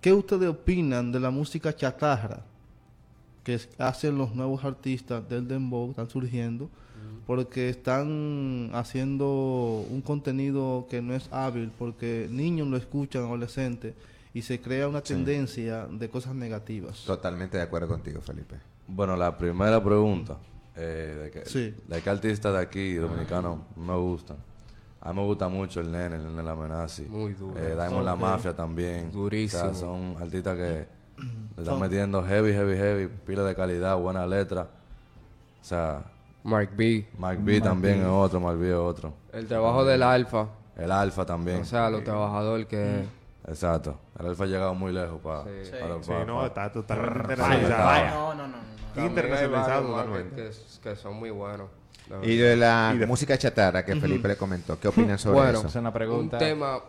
¿qué ustedes opinan de la música chatarra que hacen los nuevos artistas del Dembow, están surgiendo? porque están haciendo un contenido que no es hábil, porque niños lo escuchan, adolescentes, y se crea una tendencia de cosas negativas.
Totalmente de acuerdo contigo, Felipe.
Bueno, la primera pregunta, eh, de, que,
Sí.
de qué artistas de aquí, dominicanos, me gustan. A mí me gusta mucho el nene, el nene la amenaza.
Muy duro.
Eh, Diamond La. Mafia también.
Durísimo.
O sea, son artistas que <clears throat> le están metiendo heavy, heavy, heavy, pila de calidad, buena letra. O sea,
Mark B.
Mark B también es otro, Mark B es otro.
El trabajo del alfa.
El Alfa también.
O sea, los trabajadores que...
Exacto. El Alfa ha llegado muy lejos para...
Sí.
para-
Sí,
para-
no, está totalmente
Vaya,
internacionalizado.
No, no, no, no.
Internacionalizado totalmente.
que, que, son muy buenos.
Y de la
Y de-
música chatarra que Felipe le comentó, ¿qué opinan sobre
Bueno,
eso?
Es una pregunta.
Un tema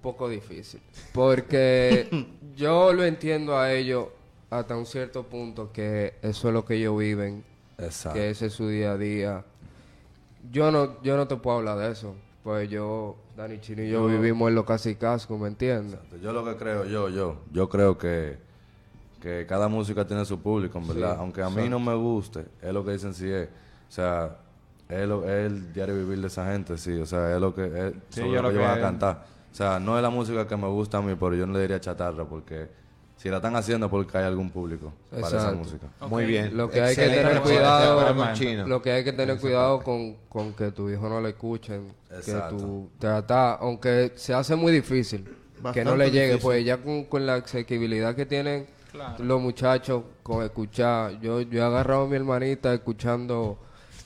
poco difícil. Porque <laughs> yo lo entiendo a ellos hasta un cierto punto que eso es lo que ellos viven,
Exacto.
que ese es su día a día. Yo no, yo no te puedo hablar de eso. Pues yo, Dani Chino y yo vivimos en lo casi casco, ¿me entiendes?
Yo lo que creo, yo, yo, yo creo que, que cada música tiene su público, en verdad. Aunque a mí no me guste, es lo que dicen si es. O sea, es, lo, es el diario vivir de esa gente, sí. O sea, es lo que, es
Sí,
sobre
yo
lo que ellos van a
que-
cantar. O sea, no es la música que me gusta a mí, pero yo no le diría chatarra, porque si la están haciendo porque hay algún público para esa música.
Muy bien.
Lo que hay que tener cuidado, lo que hay que tener cuidado con, con que tu hijo no le escuchen,
Exacto.
que tú tratas, aunque se hace muy difícil, que no le llegue,
difícil.
pues ya con, con la asequibilidad que tienen los muchachos con escuchar, yo, yo he agarrado a mi hermanita escuchando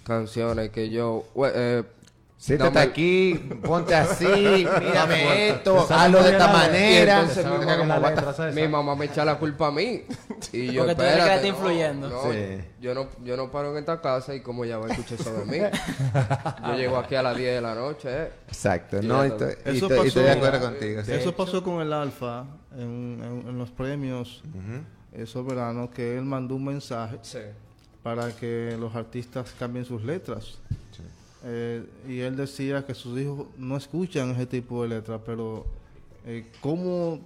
canciones que yo, eh,
Siéntate
Dame-
aquí, ponte así, <laughs> mírame esto, hazlo de esta manera.
Entonces mi mamá- me echa la culpa a mí. Y <laughs> yo,
Porque tú eres que la está
no,
influyendo.
no,
Sí.
yo, no, yo no paro en esta casa y como ella va a escuchar eso de mí. yo <laughs> llego aquí a las 10 de la noche. eh.
Exacto, no, y
ya
estoy, y
Eso
estoy- y estoy de
pasó-
acuerdo contigo. sí.
Eso pasó con el Alfa en, en- en los premios esos veranos, que él mandó un mensaje
Sí.
para que los artistas cambien sus letras. Eh, y él decía que sus hijos no escuchan ese tipo de letras, pero eh, como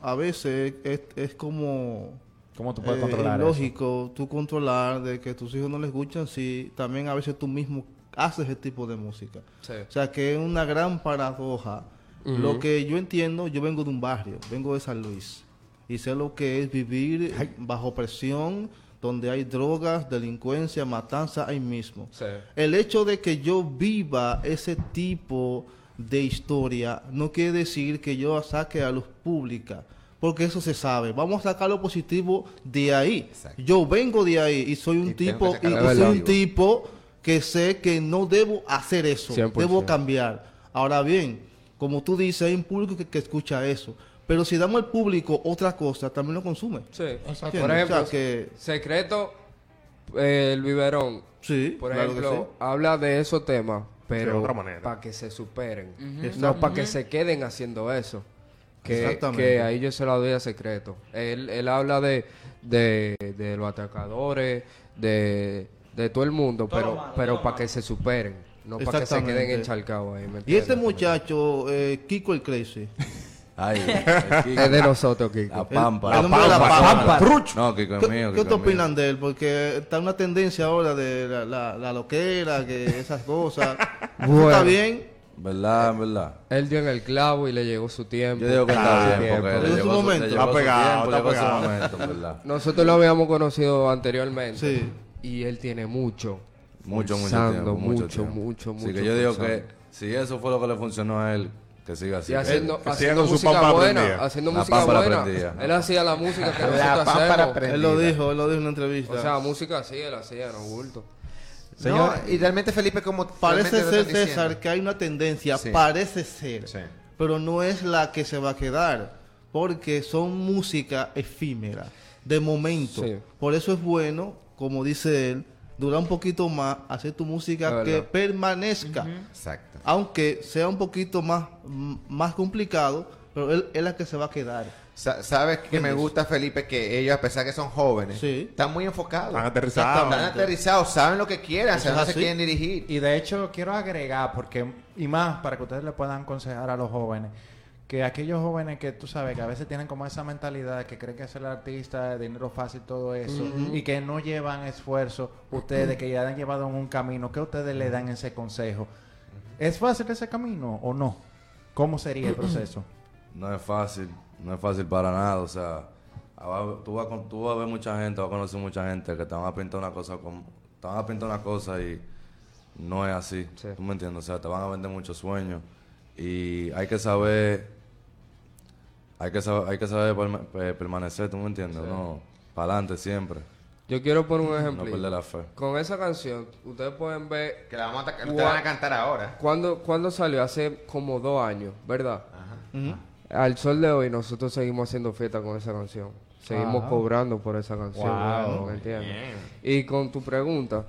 a veces es, es como
¿Cómo tú puedes
eh,
controlar eso?
lógico tú controlar de que tus hijos no le escuchan si también a veces tú mismo haces ese tipo de música.
Sí.
O sea que es una gran paradoja. Lo que yo entiendo, yo vengo de un barrio, vengo de San Luis. Y sé lo que es vivir bajo presión, donde hay drogas, delincuencia, matanza ahí mismo.
Sí.
El hecho de que yo viva ese tipo de historia no quiere decir que yo saque a luz pública, porque eso se sabe. Vamos a sacar lo positivo de ahí.
Exacto.
Yo vengo de ahí y soy un
Y
tipo y soy un tipo que sé que no debo hacer eso,
100%.
debo cambiar. Ahora bien, como tú dices, hay un público que, que escucha eso. Pero si damos al público otra cosa, también lo consume.
Sí.
Exacto.
Por
O
ejemplo,
sea que-
Secreto, eh, el biberón.
Sí,
Por
claro que
ejemplo, habla de esos temas, pero
de otra manera.
para que se superen. No para que se queden haciendo eso. Que,
Exactamente.
que ahí yo se la doy a secreto. Él, él habla de, de, de los atacadores, de, de todo el mundo, pero, pero para que se superen. No para que se queden encharcados ahí. ¿me
Y este muchacho, eh, Kiko el Crazy, <laughs>
Ay. <laughs>
Es de nosotros, Kiko.
La pampa.
hombre de la pampa.
No, Kiko
¿Qué,
es mío.
qué te opinan de él? Porque está una tendencia ahora de la, la, la loquera, que esas cosas. <laughs> ¿Eso
Bueno.
¿Está bien?
¿Verdad? ¿Verdad?
Él dio en el clavo y le llegó su tiempo.
Yo digo que
Ah,
está bien, porque le
su
llegó su,
momento.
le
Está pegado,
tiempo,
está
llegó su
pegado.
momento, ¿verdad? <laughs>
Nosotros lo habíamos conocido anteriormente.
Sí.
Y él tiene mucho.
Mucho, mucho tiempo. Mucho,
mucho,
tiempo.
mucho,
Así
mucho
que yo digo que si eso fue lo que le funcionó a él, que siga así.
Y haciendo,
que
haciendo
su
música buena, haciendo
La
música buena. Él hacía la música que
La
nosotros hacemos.
prendida.
Él lo dijo, él lo dijo en una entrevista.
O sea, música así, él hacía, no bulto.
No, y realmente Felipe como
parece ser. César, que hay una tendencia,
Sí.
parece ser,
Sí.
pero no es la que se va a quedar, porque son música efímera, de momento.
Sí.
Por eso es bueno, como dice él, durar un poquito más, hacer tu música que permanezca.
Exacto.
aunque sea un poquito más, más complicado, pero él es la que se va a quedar.
Sa- ¿Sabes que me gusta, Felipe? Que ellos, a pesar que son jóvenes,
Sí.
están muy enfocados.
Están aterrizados.
Están aterrizados, saben lo que quieren,
es
dónde se quieren dirigir.
Y de hecho quiero agregar, porque y más para que ustedes le puedan aconsejar a los jóvenes, que aquellos jóvenes que tú sabes que a veces tienen como esa mentalidad que creen que ser artista, dinero fácil, todo eso, y que no llevan esfuerzo, ustedes que ya han llevado en un camino, ¿qué ustedes le dan ese consejo? ¿Es fácil ese camino o no? ¿Cómo sería el proceso? <clears throat>
No es fácil, no es fácil para nada. O sea, va- tú vas, con- tú vas a ver mucha gente, vas a conocer mucha gente que te van a pintar una cosa, con, te van a pintar una cosa y no es así.
Sí.
¿Tú me entiendes? O sea, te van a vender muchos sueños y hay que saber, hay que saber, hay que saber perma- pe- permanecer. ¿Tú me entiendes? No, para adelante siempre.
Yo quiero poner un
No
ejemplo.
perder la fe.
Con esa canción, ustedes pueden ver
Que la vamos a, van cantar ahora.
cuando, cuando salió, hace como dos años, ¿verdad? Al sol de hoy nosotros seguimos haciendo fiesta con esa canción. Seguimos
Wow.
cobrando por esa canción.
Wow.
¿me entiendes? Y con tu pregunta,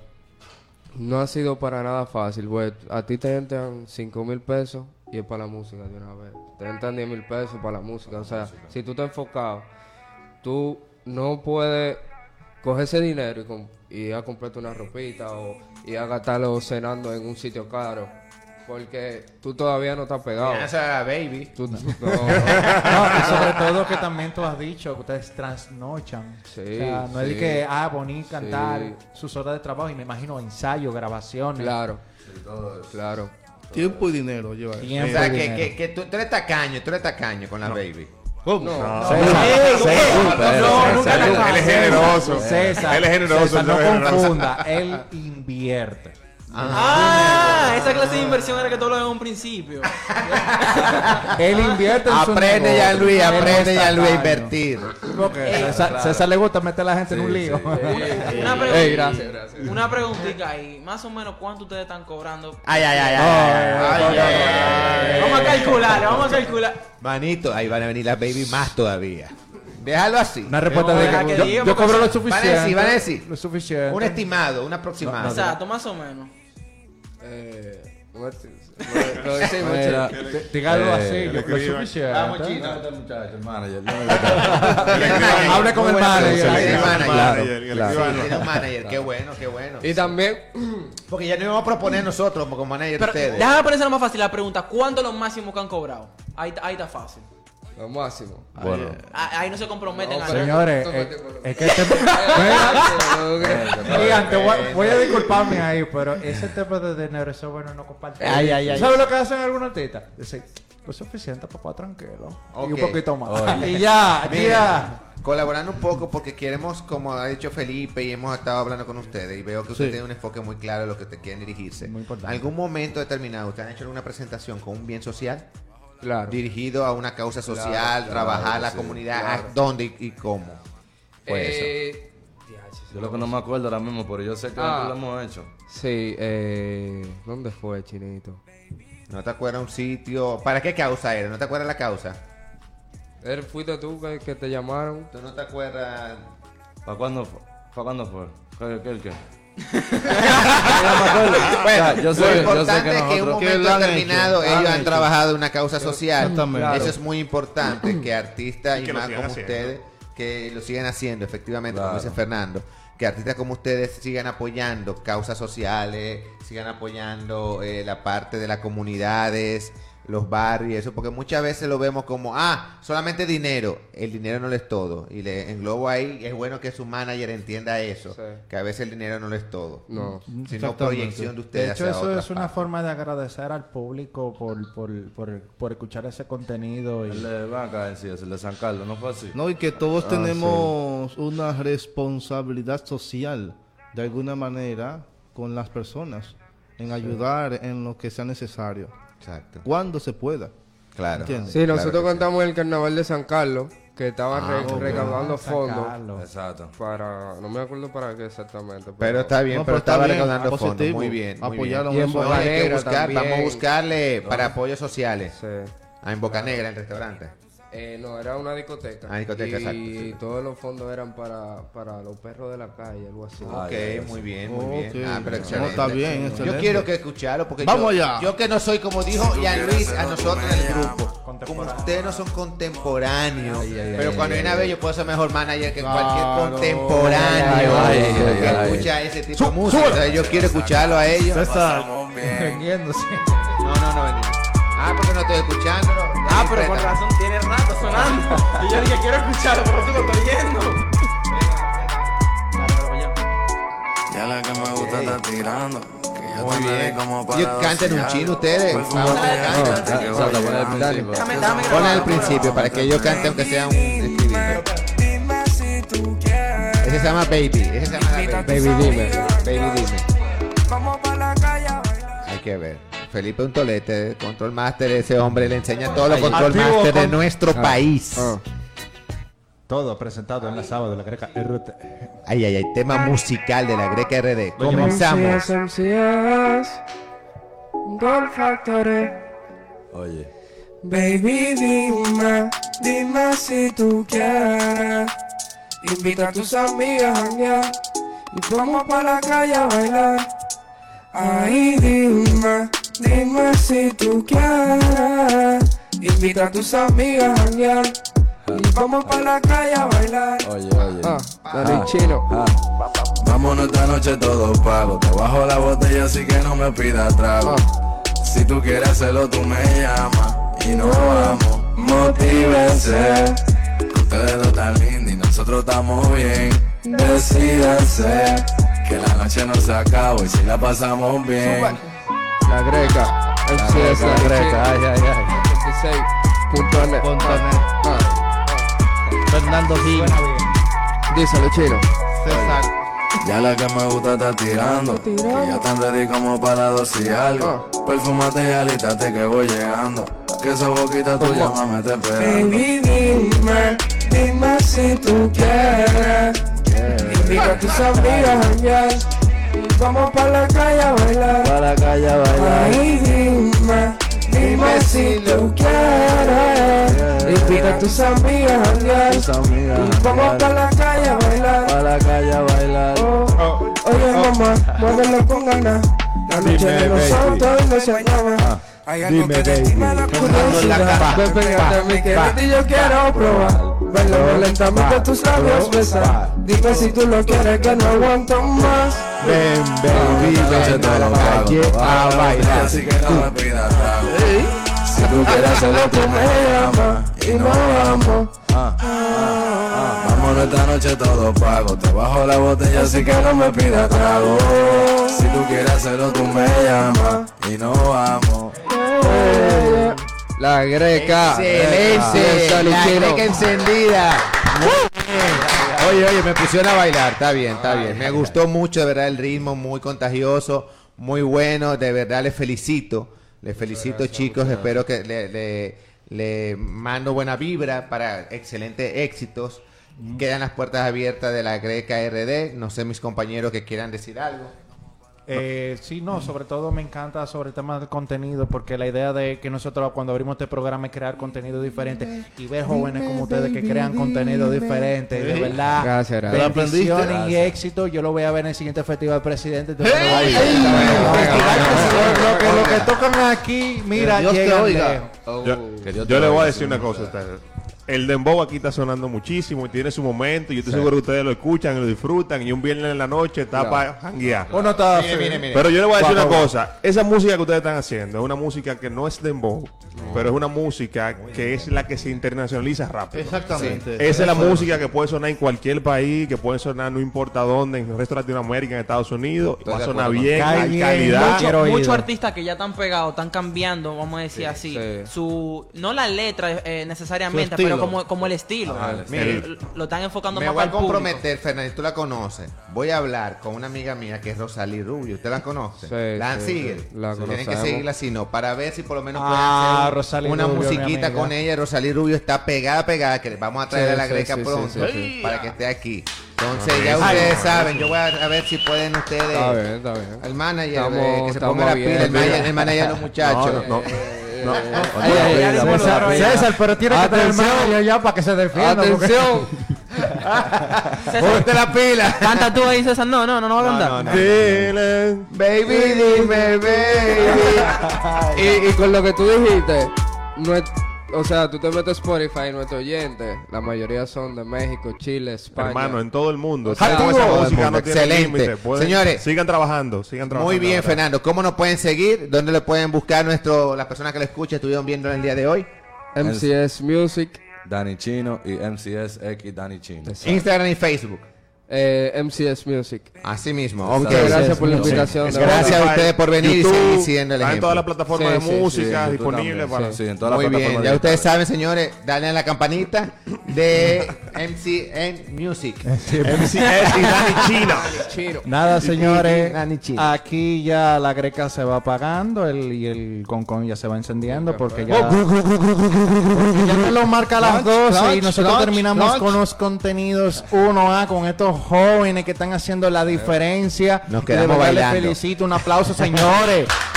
no ha sido para nada fácil. Pues, a ti te entran 5 mil pesos y es para la música de una vez. Te entran 10 mil pesos para la música. O sea, si tú estás enfocado, tú no puedes coger ese dinero y, com- y a comprarte una ropita o ir a gastarlo cenando en un sitio caro. Porque tú todavía no estás pegado.
Esa baby.
Tú- <laughs> no,
No, y sobre todo que también tú has dicho que ustedes trasnochan.
Sí,
o sea, no es de
sí.
que, ah, bonito cantar
Sí.
sus horas de trabajo y me imagino ensayo, grabaciones.
claro, claro.
Tiempo y dinero lleva eso.
O sea, que, que, que tú, tú eres tacaño, tú eres tacaño con la baby.
¿Cómo?
César, César, no,
César,
lo hagas.
él es generoso.
César,
Él es generoso,
César, no confunda. Él invierte.
Ah, esa clase de inversión era que tú lo en un principio.
Él invierte en su
Aprende
negocio.
ya Luis, aprende ya Luis a invertir.
Porque César, César le gusta meter a la gente en un lío.
Una pregunta.
Ey, gracias, gracias.
Una preguntita ahí. Más o menos, ¿cuánto ustedes están cobrando?
Ay, ay, ay.
Vamos a calcular, vamos a calcular.
Manito, ahí van a venir las baby más todavía. Déjalo así.
Una respuesta de que,
que
yo, cobro lo
eso-
Van a
suficiente.
decir, van a decir.
Lo suficiente.
Un estimado, un aproximado.
Exacto, más o menos.
Eh, no, lo- lo decimos,
Mira,
chico.
D- Dígalo así,
le
lo
escriban.
suficiente.
Vamos, chino.
No, muchacho, el manager. <laughs>
Hable con el manager.
el manager. Un manager, qué bueno, qué bueno.
Y también, <clears throat>
Porque ya no íbamos a proponer <clears throat> nosotros como manager ustedes.
déjame ponerse más fácil la pregunta. ¿Cuánto es lo máximo que han cobrado? Ahí, ahí está fácil.
Lo máximo.
Bueno,
Ah, Ahí no se comprometen
No,
Señores, eh, es que este... <laughs> Gigante, voy, voy a disculparme ahí, pero ese tema de dinero, eso es bueno no compartir.
Ay, ay, ay.
¿Sabes lo que hacen algunos artistas? Dicen, lo suficiente, papá, tranquilo. Y un poquito más.
Oye.
Y ya,
Mira,
ya.
colaborando un poco porque queremos, como ha dicho Felipe y hemos estado hablando con ustedes y veo que usted
Sí.
tiene un enfoque muy claro de lo que te quieren dirigirse.
Muy importante.
¿Algún momento determinado ustedes han hecho alguna presentación con un bien social
Claro.
dirigido a una causa social,
Claro,
trabajar
claro,
la
sí,
comunidad?
claro.
¿A ¿Dónde y, y cómo? Fue eso.
Eh,
yo lo que no me acuerdo ahora mismo, pero yo sé que
Ah.
lo hemos hecho.
Sí, eh, ¿dónde fue, Chinito?
¿No te acuerdas un sitio? ¿Para qué causa era? ¿No te acuerdas la causa?
¿Er, ¿Fuiste tú que, que te llamaron?
¿Tú no te acuerdas?
¿Para cuándo fue? ¿Para cuándo fue? ¿Qué, qué, el qué? <laughs>
Bueno,
yo sé-
lo
yo sé
importante
que
es que en un
nosotros-
¿Qué
momento determinado
hecho?
ellos
Han
han trabajado en una causa social. Eso es muy importante que artistas y,
que
más como
haciendo.
ustedes que lo sigan haciendo, efectivamente, como
Claro.
dice Fernando. Que artistas como ustedes sigan apoyando causas sociales, sigan apoyando eh, la parte de las comunidades, los barrios y eso, porque muchas veces lo vemos como, ah, solamente dinero. El dinero no lo es todo. Y le englobo ahí, es bueno que su manager entienda eso,
Sí.
que a veces el dinero no lo es todo.
No.
Sino proyección de ustedes.
De hecho,
hacia
eso
otras
es una
partes.
forma de agradecer al público por, por, por, por escuchar ese contenido.
El
Y...
de Banca en sí, es el de San Carlos, ¿no fue así?
No, y que todos
Ah,
tenemos una responsabilidad social, de alguna manera, con las personas, en ayudar en lo que sea necesario,
Exacto.
cuando se pueda.
Claro.
Entiendo.
Sí, nosotros
Claro
cantamos en el carnaval de San Carlos, que estaba
Ah,
re- recaudando fondos.
Exacto.
para... No me acuerdo para qué exactamente.
Pero está bien,
No,
pero,
pero está
estaba
bien,
recaudando fondos.
positivo.
Muy bien. Muy
Apoyar a
bien.
un
Y en
buscar, vamos a buscarle para apoyos sociales.
Sí.
Ah, en Boca Negra, en el restaurante.
Eh, no, era una discoteca.
Ah, discoteca,
y
exacto, sí.
todos los fondos eran para, para los perros de la calle, algo así.
Ah,
ok, muy bien, muy bien. Ah, pero
No,
excelente.
está bien,
Yo quiero que escucharlo porque
Vamos
yo,
allá.
yo que no soy como dijo Ian Luis a nosotros en el grupo. Como ustedes no son contemporáneos,
Ay, ay,
pero cuando
ay,
viene a
ay.
ver yo puedo ser mejor manager que
Claro.
cualquier contemporáneo
Ay, ay, ay,
que
ay.
escucha ese tipo de música. O sea, yo quiero escucharlo a ellos. <laughs> No, no, no. Ah, porque no estoy escuchando.
Ah, pero con razón tiene rato sonando. Y yo dije, quiero escucharlo, pero tú lo estoy yendo.
Ya la que me gusta está tirando. Que ya
Muy bien.
di como para
Yo canten un chino ustedes.
Déjame
Ponle al principio para que ellos canten aunque sea un estribillo.
Dime si tú quieres.
Ese se llama Baby. Ese se llama Baby. Baby Dime. Baby Dime.
Vamos para la calle a bailar.
Hay que ver. Felipe un tolete, control master, ese hombre le enseña todo lo control
Activo
master de
con-
nuestro país.
Ah.
Todo presentado en la sábado de la Greca RT.
Ay, ay, ay, tema musical de la Greca RD. Comenzamos.
MCs, Gold Factory.
Oye,
Baby, dime, dime si tú quieres. Invita a tus amigas a janguear y vamos para la calle a bailar. Ay, dime, dime si tú quieres. Invita a tus amigas a janguear y vamos para la calle a bailar.
oye, oye.
Ah, dale, chino.
Ah,
Vámonos esta noche todo pago. Te bajo la botella así que no me pidas trago. Si tú quieres hacerlo, tú me llamas y nos vamos. Motívese. Ustedes dos están lindos y nosotros estamos bien. Decídense que la noche no se acaba y si la pasamos bien.
La greca. MCs,
la greca, ay, ay, ay.
86.net.
Punto
Ah, ah.
Fernando Gil,
Díselo, chino.
César
Ya la que me gusta está tirando. Que ya tan ready como para dos y algo. Perfumate y alítate que voy llegando. Que esa boquita tuya mami te esperando.
Baby, dime, dime si tú quieres. Invita a tus amigas a vamos pa' la calle a bailar.
Para la calle a bailar.
Ay, dime, dime si tú quieres. Invita a tus amigas a Y vamos pa' la calle a bailar.
Para la calle a bailar.
Oh, Oye mamá, muévelo con ganas. La noche de nosotros no se acaba. Hay algo que de ti me da curiosidad. Ven, pégate a y yo quiero probar. Bailando lentamente tus labios besar. Dime si tú lo quieres que no aguanto más.
Ven, baby, ven a la calle a bailar.
Así que no me pidas trago.
Si tú quieres hacerlo, tú me llamas. Y nos vamos.
Ah, ah, ah. Vámonos esta noche todo pago. Te bajo la botella así que no me pidas trago. Si tú quieres hacerlo, tú me llamas y no vamos.
La greca.
Excelente, la greca encendida. Oye, oye, me pusieron a bailar, está bien, está bien. Me gustó mucho, de verdad, el ritmo, muy contagioso, muy bueno, de verdad les felicito. Les felicito, chicos, espero que le, le- le mando buena vibra para excelentes éxitos. Quedan las puertas abiertas de la Greca RD. No sé, mis compañeros que quieran decir algo.
Eh, sí, no, sobre todo me encanta sobre el tema del contenido, porque la idea de que nosotros cuando abrimos este programa es crear contenido diferente y ver jóvenes como ustedes que crean contenido diferente, de verdad.
Gracias, gracias.
Y éxito. Yo lo voy a ver en el siguiente festival presidente. entonces me voy a ir. Lo que, lo que tocan aquí, mira,
Que Dios te
llegan
oiga.
lejos.
Yo,
Que Dios te
yo le voy a decir una cosa a ustedes. El dembow aquí está sonando muchísimo y tiene su momento. Y yo estoy seguro que ustedes lo escuchan y lo disfrutan. Y un viernes en la noche está
Claro.
para janguear.
Uno está
Mire, mire, mire.
Pero yo le voy a decir una cosa. Esa música que ustedes están haciendo es una música que no es dembow, pero es una música que es la que se internacionaliza rápido.
Exactamente.
Esa es la música que puede sonar en cualquier país, que puede sonar no importa dónde, en el resto de Latinoamérica, en Estados Unidos.
Estoy
va a sonar bien, hay calidad.
Muchos artistas que ya están pegados, están cambiando, vamos a decir así,
sí.
su no la letra eh, necesariamente,
estilo.
Pero como, como el estilo.
Ajá, el
Mire,
estilo.
lo- lo están enfocando
Me
más
voy a
el
comprometer, Fernández, tú la conoces. Voy a hablar con una amiga mía que es Rosalí Rubio. ¿Usted la conoce?
Sí,
la
sí,
sigue.
sí. La
Tienen que seguirla si no, para ver si por lo menos
Ah,
pueden hacer una
Rubio,
musiquita con ella. Rosalí Rubio está pegada, pegada, que le vamos a traer
Sí,
a la
sí,
greca pronto
sí, sí.
para que esté aquí. Entonces, ya ustedes saben, yo voy a, ver si pueden ustedes.
Está bien, está bien.
El manager,
Estamos-
eh, que se ponga la pila, el manager, el manager de los muchachos. <laughs>
No, no, no.
Ay,
César,
César,
César, pero tiene que tener
Atención.
manager ya para que se defienda.
Atención. <laughs>
Ponte la pila.
Canta tú ahí, César. No, no, no, no va a cantar.
Dile.
Baby, dime, baby. <laughs>
y, y con lo que tú dijiste, no es- o sea, tú te metes a Spotify y nuestros oyentes, la mayoría son de México, Chile, España.
Hermano, en todo el mundo.
Todo el
música
mundo.
no
Excelente.
Pueden-
Señores.
sigan trabajando, sigan trabajando.
Muy bien. Fernando. ¿Cómo nos pueden seguir? ¿Dónde le pueden buscar nuestro, las personas que lo escuchan, estuvieron viendo el día de hoy?
MCS Music,
Dani Chino y MCS X Dani Chino.
Instagram y Facebook.
Eh, MCS Music.
Así mismo.
Muchas
Ok.
Muchas gracias por la
Sí.
invitación. de
Gracias a ustedes por venir y
YouTube,
seguir siendo el
está en
ejemplo.
todas las plataformas
Sí,
de
sí, sí,
música
YouTube
disponibles para...
Sí, sí, en todas las
Muy bien, ya ustedes saben, señores, dale a la campanita de MCN Music. <laughs>
MCS y Dani China. <laughs>
Chino.
Nada, señores.
Nani Chino.
Aquí ya la greca se va apagando el, y el concón ya se va encendiendo porque ya, porque ya me lo marca a las
Crunch,
12 y nosotros terminamos con los contenidos 1A con estos jóvenes que están haciendo la diferencia.
Nos
Y
quedamos
verdad les
bailando.
felicito, un aplauso, señores. <laughs>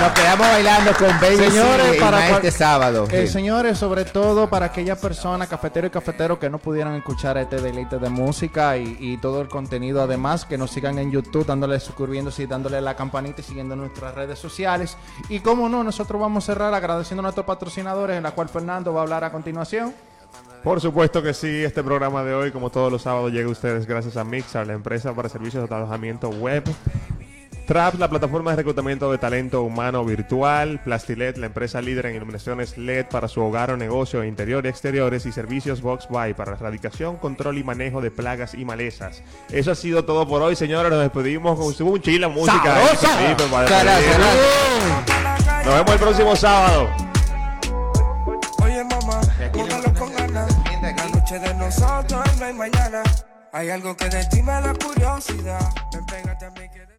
Nos quedamos bailando con Baby
Señores,
y
para
este sábado.
Eh,
Sí.
señores, sobre todo para aquellas personas, cafeteros y cafeteros que no pudieran escuchar este deleite de música y, y todo el contenido, además, que nos sigan en YouTube, dándole, suscribiéndose y dándole la campanita y siguiendo nuestras redes sociales. Y como no, nosotros vamos a cerrar agradeciendo a nuestros patrocinadores, en la cual Fernando va a hablar a continuación.
Por supuesto que sí, este programa de hoy, como todos los sábados, llega a ustedes gracias a Mixar, la empresa para servicios de alojamiento web. Traps, la plataforma de reclutamiento de talento humano virtual. Plastilet, la empresa líder en iluminaciones LED para su hogar o negocio, interior y exteriores. Y servicios Box Buy para erradicación, control y manejo de plagas y malezas. Eso ha sido todo por hoy, señores. Nos despedimos con un chila música. despedirnos.
gracias.
Nos vemos el próximo sábado.
Oye mamá, póngalo con ganas. La noche de nosotros no hay mañana. Hay algo que de ti me da curiosidad. Ven, pégate a mí